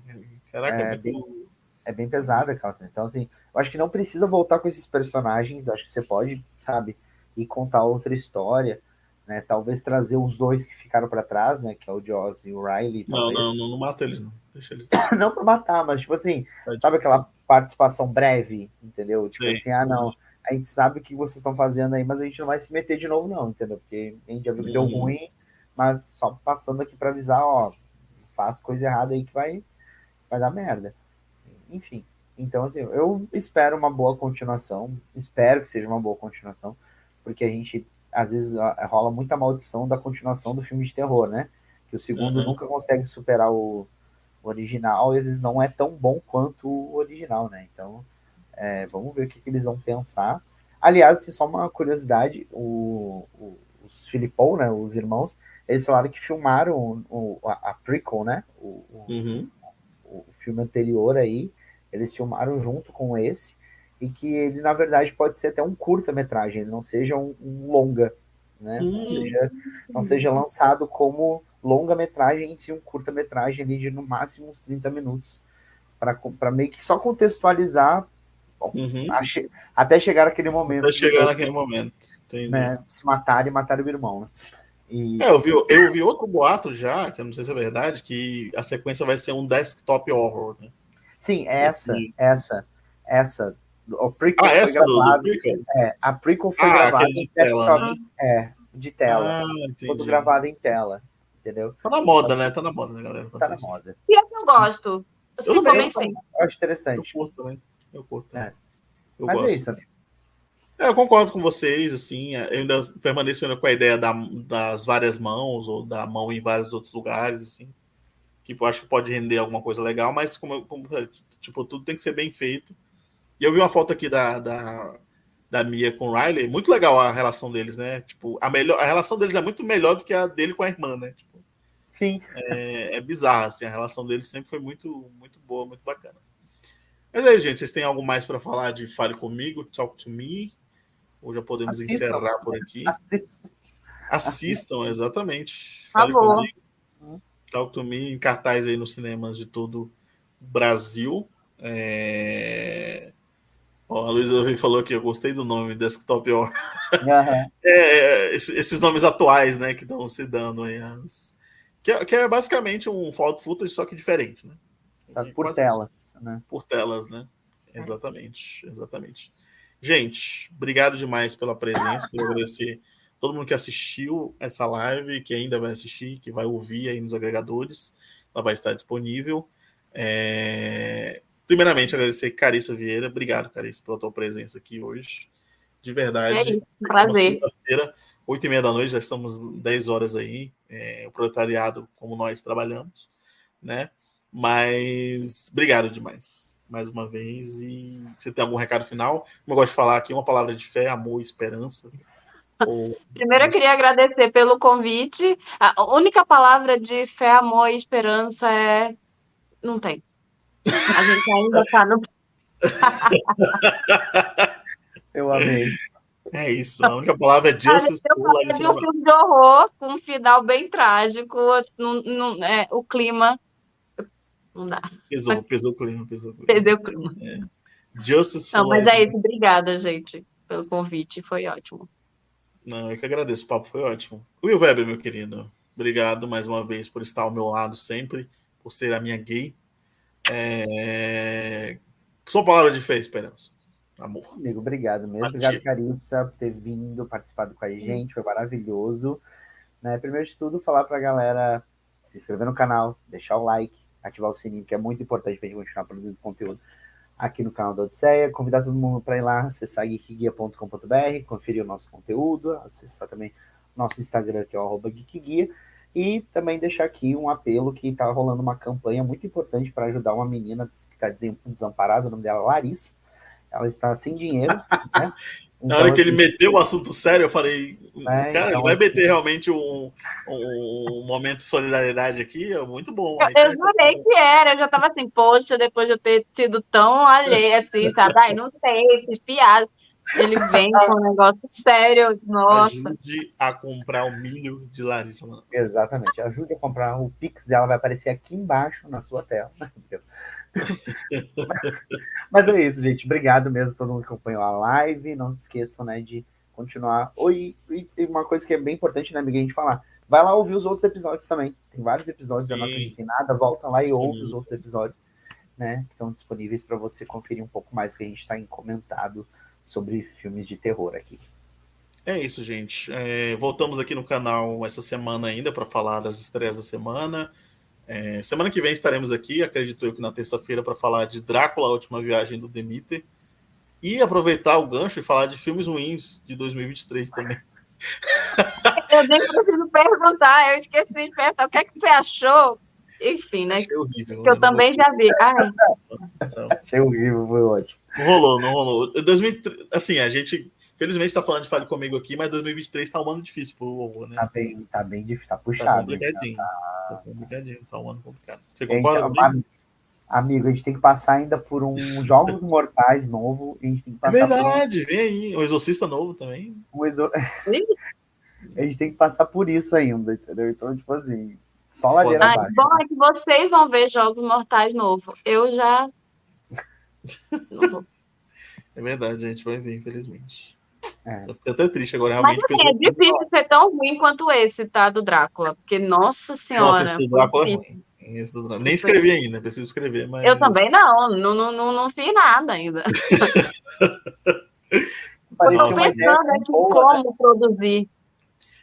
A: Caraca, é,
B: é muito... bem, é bem pesada, calça. Então, assim, eu acho que não precisa voltar com esses personagens, acho que você pode, sabe, ir contar outra história, né? Talvez trazer os dois que ficaram para trás, né? Que é o Joss e o Riley.
A: Não, não, não, não mata eles, não. Deixa eles. [coughs]
B: não para matar, mas, tipo assim, pode sabe aquela participação breve, entendeu? Tipo Sim. assim, ah, não a gente sabe o que vocês estão fazendo aí, mas a gente não vai se meter de novo, não, entendeu? Porque a gente já viu que deu uhum. ruim, mas só passando aqui para avisar, ó, faz coisa errada aí que vai, vai dar merda. Enfim. Então, assim, eu espero uma boa continuação, espero que seja uma boa continuação, porque a gente, às vezes, rola muita maldição da continuação do filme de terror, né? Que o segundo uhum. nunca consegue superar o, o original, eles não é tão bom quanto o original, né? Então, é, vamos ver o que, que, eles vão pensar. Aliás, assim, só uma curiosidade, o, o, os Filipão, né, os irmãos, eles falaram que filmaram o, a, a, prequel, né, o, uhum. o, filme anterior aí, eles filmaram junto com esse, e que ele, na verdade, pode ser até um curta-metragem, não seja um, um longa, né, uhum. não, seja, não seja lançado como longa-metragem em si, um curta-metragem ali de no máximo uns 30 minutos, para meio que só contextualizar Uhum. Até chegar aquele momento.
A: Até chegar naquele momento.
B: Né, se matar e matar o irmão, né?
A: E... É, eu vi, eu vi outro boato já, que eu não sei se é verdade, que a sequência vai ser um desktop horror, né?
B: Sim, essa, essa, essa. O prequel ah, essa gravado, do, do? É, a prequel foi ah, gravada em desktop, né? é, de tela. Ah, foi gravada em tela, entendeu?
A: Tá na moda, né? Tá na moda, né, galera?
B: Tá na moda.
C: E é que eu gosto.
A: Eu, eu também,
B: eu acho interessante.
A: Eu curto também. Eu curto.
B: É. Eu Mas é gosto. é isso, amigo.
A: É, eu concordo com vocês, assim, eu ainda permaneço com a ideia da, das várias mãos, ou da mão em vários outros lugares, assim, que eu acho que pode render alguma coisa legal, mas como, como tipo, tudo tem que ser bem feito. E eu vi uma foto aqui da, da, da Mia com o Riley, muito legal a relação deles, né? Tipo, a, melhor, a relação deles é muito melhor do que a dele com a irmã, né? Tipo,
B: Sim.
A: É, é bizarro, assim, a relação deles sempre foi muito, muito boa, muito bacana. Mas aí, gente, vocês têm algo mais para falar de Fale Comigo, Talk to Me? Ou já podemos Assistam. encerrar por aqui? Assistam, Assistam exatamente.
C: Fale comigo.
A: Talk to Me em cartaz aí nos cinemas de todo o Brasil. É... a Luísa falou que eu gostei do nome Desktop Or. Uhum. [laughs] É, esses nomes atuais, né, que estão se dando aí. As... Que, é, que, é basicamente um fault footage, só que diferente, né?
B: Tá por telas, isso. né?
A: Por telas, né? Exatamente, exatamente. Gente, obrigado demais pela presença. Queria agradecer todo mundo que assistiu essa live, que ainda vai assistir, que vai ouvir aí nos agregadores. Ela vai estar disponível. É... Primeiramente, agradecer Carissa Vieira. Obrigado, Carissa, pela tua presença aqui hoje. De verdade. É
C: isso, prazer.
A: Oito e meia da noite, já estamos 10 horas aí. É, o proletariado, como nós trabalhamos, né? Mas obrigado demais, mais uma vez. E você tem algum recado final? Como eu gosto de falar aqui, uma palavra de fé, amor e esperança.
C: Ou... Primeiro, eu queria agradecer pelo convite. A única palavra de fé, amor e esperança é. Não tem. A gente ainda está no. [laughs]
B: eu amei.
A: É isso, a única palavra é Justice.
C: Eu de um filme de horror com um final bem trágico. é, o clima não dá.
A: Pesou, pesou o clima, pesou o clima.
C: Pesou o clima. É.
A: Justice
C: Não, mas é isso. Obrigada, gente, pelo convite. Foi ótimo.
A: Não, eu que agradeço. O papo foi ótimo. Will Weber, meu querido. Obrigado mais uma vez por estar ao meu lado sempre, por ser a minha gay. É... Sua palavra de fé, Esperança. Amor.
B: Amigo, obrigado mesmo. Obrigado, Carissa, por ter vindo, participado com a gente. Foi maravilhoso. Né? Primeiro de tudo, falar para a galera se inscrever no canal, deixar o like, ativar o sininho, que é muito importante para a gente continuar produzindo conteúdo aqui no canal da Odisseia. Convidar todo mundo para ir lá, acessar geekguia.com.br, conferir o nosso conteúdo, acessar também nosso Instagram, que é o GeekGuia, e também deixar aqui um apelo que está rolando uma campanha muito importante para ajudar uma menina que está desamparada, o nome dela é Larissa. Ela está sem dinheiro, [laughs] né?
A: Na hora que ele assim, meteu o assunto sério, eu falei, é, cara, então, vai assim, meter realmente um, um, momento de solidariedade aqui, é muito bom.
C: Eu, eu jurei que era, eu já tava assim, poxa, depois de eu ter sido tão alheia assim, sabe? Ai, não sei, esses piadas. Ele vem com um negócio sério, nossa.
A: Ajude a comprar o milho de Larissa. Mano.
B: Exatamente, ajude a comprar o Pix dela, vai aparecer aqui embaixo na sua tela. [laughs] Mas é isso, gente. Obrigado mesmo a todo mundo que acompanhou a live. Não se esqueçam, né, de continuar. Oi, e uma coisa que é bem importante, né, amiga, a gente falar. Vai lá ouvir os outros episódios também. Tem vários episódios, Sim. eu não acredito em nada. Volta lá e ouve os outros episódios, né? Que estão disponíveis para você conferir um pouco mais que a gente está em comentado sobre filmes de terror aqui.
A: É isso, gente. É, voltamos aqui no canal essa semana ainda para falar das estreias da semana. É, semana que vem estaremos aqui, acredito eu que na terça-feira, para falar de Drácula, a última viagem do Demeter. E aproveitar o gancho e falar de filmes ruins de 2023 também.
C: Eu nem preciso perguntar, eu esqueci de perguntar o que, é que você achou. Enfim, né? Achei horrível. Que eu também já vi. Ai.
B: Achei horrível, foi ótimo.
A: Não rolou, não rolou. 2003, assim, a gente Felizmente está falando de Fale Comigo aqui, mas 2023 está um ano difícil pro horror, né?
B: Tá bem, tá bem difícil, tá puxado. Tá
A: complicadinho. Tá, tá complicadinho, tá um ano complicado. Você concorda gente,
B: amigo? amigo, a gente tem que passar ainda por um [laughs] Jogos Mortais novo. A gente tem que passar
A: é verdade, um... vem aí. O Exorcista novo também.
B: O exor... [laughs] a gente tem que passar por isso ainda, entendeu? Então, tipo assim, só ladeira ah, abaixo.
C: Bom é que vocês vão ver Jogos Mortais novo. Eu já.
A: É verdade, a gente vai ver, infelizmente. É. Eu até triste agora, realmente.
C: Mas, assim, é difícil ser tão ruim quanto esse, tá? Do Drácula. Porque, nossa senhora. Nossa, esse do Drácula
A: é ruim. Nem escrevi ainda, preciso escrever, mas.
C: Eu também não, não, não, não, não fiz nada ainda. [laughs] Estou pensando aqui como né? produzir.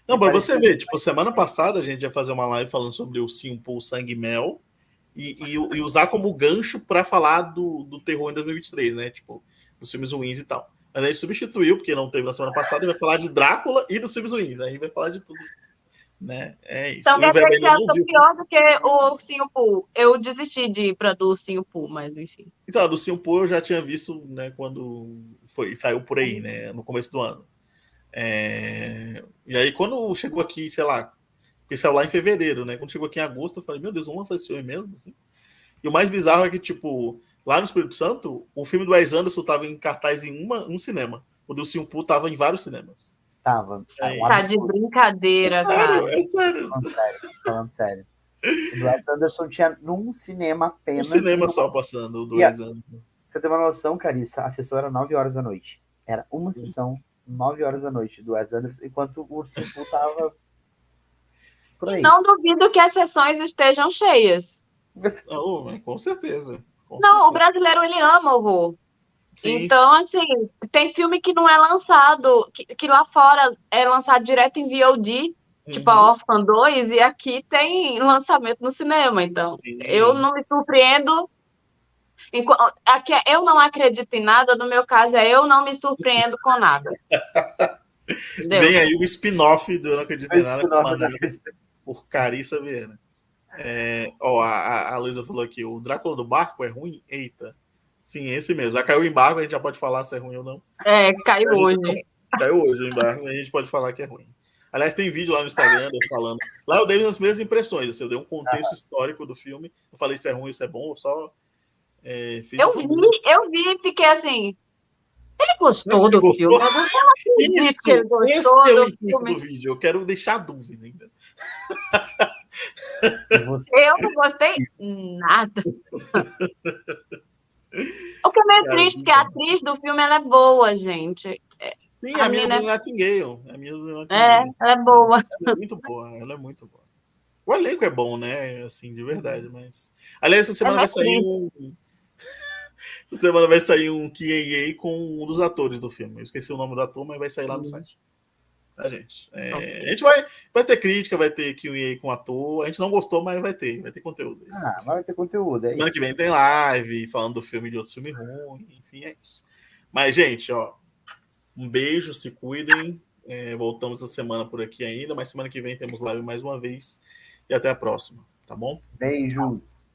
A: Não, para você ver, tipo, semana passada a gente ia fazer uma live falando sobre o Simple Sangue Mel e, e, e usar como gancho para falar do, do terror em 2023, né? Tipo, dos filmes ruins e tal. Mas a gente substituiu, porque não teve na semana passada, e vai falar de Drácula e dos filmes ruins. Aí vai falar de tudo. Né? É isso.
C: Então, que eu sou pior do que o Ursinho Poo. Eu desisti de ir para do Ursinho Poo, mas enfim.
A: Então, do Ursinho Poo eu já tinha visto né, quando foi, saiu por aí, né? No começo do ano. É... E aí, quando chegou aqui, sei lá, porque saiu lá em fevereiro, né? Quando chegou aqui em agosto, eu falei, meu Deus, vamos lançar esse filme mesmo? Assim? E o mais bizarro é que, tipo, Lá no Espírito Santo, o filme do Wes Anderson estava em cartaz em uma, um cinema. O do Simpu estava em vários cinemas.
B: Tava.
C: É, tá de brincadeira, é
A: sério, cara. É sério.
B: Falando sério. Falando sério. O Wes Anderson tinha num cinema apenas.
A: Um cinema só passando, o do Wes Anderson.
B: Você tem uma noção, Carissa? A sessão era 9 horas da noite. Era uma sessão, 9 horas da noite, do Wes Anderson, enquanto o Simpu tava.
C: Por aí. Não duvido que as sessões estejam cheias.
A: Oh, com certeza.
C: Não, o brasileiro ele ama horror. Sim, então, assim, tem filme que não é lançado, que, que, lá fora é lançado direto em VOD, uhum. tipo a Orphan 2, e aqui tem lançamento no cinema. Então, sim. eu não me surpreendo. Aqui é, eu não acredito em nada, no meu caso é eu não me surpreendo com nada. [laughs]
A: Vem aí o spin-off do Eu Não Acredito em Nada, por Carissa Vieira. É, ó, a, a Luísa falou aqui: o Drácula do barco é ruim? Eita. Sim, esse mesmo. Já caiu o embargo, a gente já pode falar se é ruim ou não.
C: É, caiu hoje.
A: Caiu hoje o embargo, a gente pode falar que é ruim. Aliás, tem vídeo lá no Instagram falando. Lá eu dei as primeiras impressões, assim, eu dei um contexto histórico do filme. Eu falei se é ruim, se é bom, eu só.
C: É, eu vi, eu vi e fiquei assim. Ele gostou ele do gostou? filme. Eu
A: Isso, que ele gostou esse é o do, filme. do vídeo. Eu quero deixar dúvida ainda.
C: Eu não gostei nada. O que é meio triste, porque a atriz do filme ela é boa, gente.
A: Sim, a, a minha é... Nightingale. A minha Nightingale.
C: É, ela é boa.
A: Ela é muito boa, ela é muito boa. O elenco é bom, né? Assim, de verdade, mas. Aliás, essa semana é vai sair um. [laughs] essa semana vai sair um QA com um dos atores do filme. Eu esqueci o nome do ator, mas vai sair lá no uhum. site tá, gente? É, a gente vai, vai ter crítica, vai ter QA com ator. A gente não gostou, mas vai ter, vai ter conteúdo.
B: Ah, vai ter conteúdo. É
A: Semana que vem tem live, falando do filme de outro filme ruim, enfim, é isso. Mas, gente, ó, um beijo, se cuidem. É, voltamos essa semana por aqui ainda, mas semana que vem temos live mais uma vez. E até a próxima, tá bom?
B: Beijos.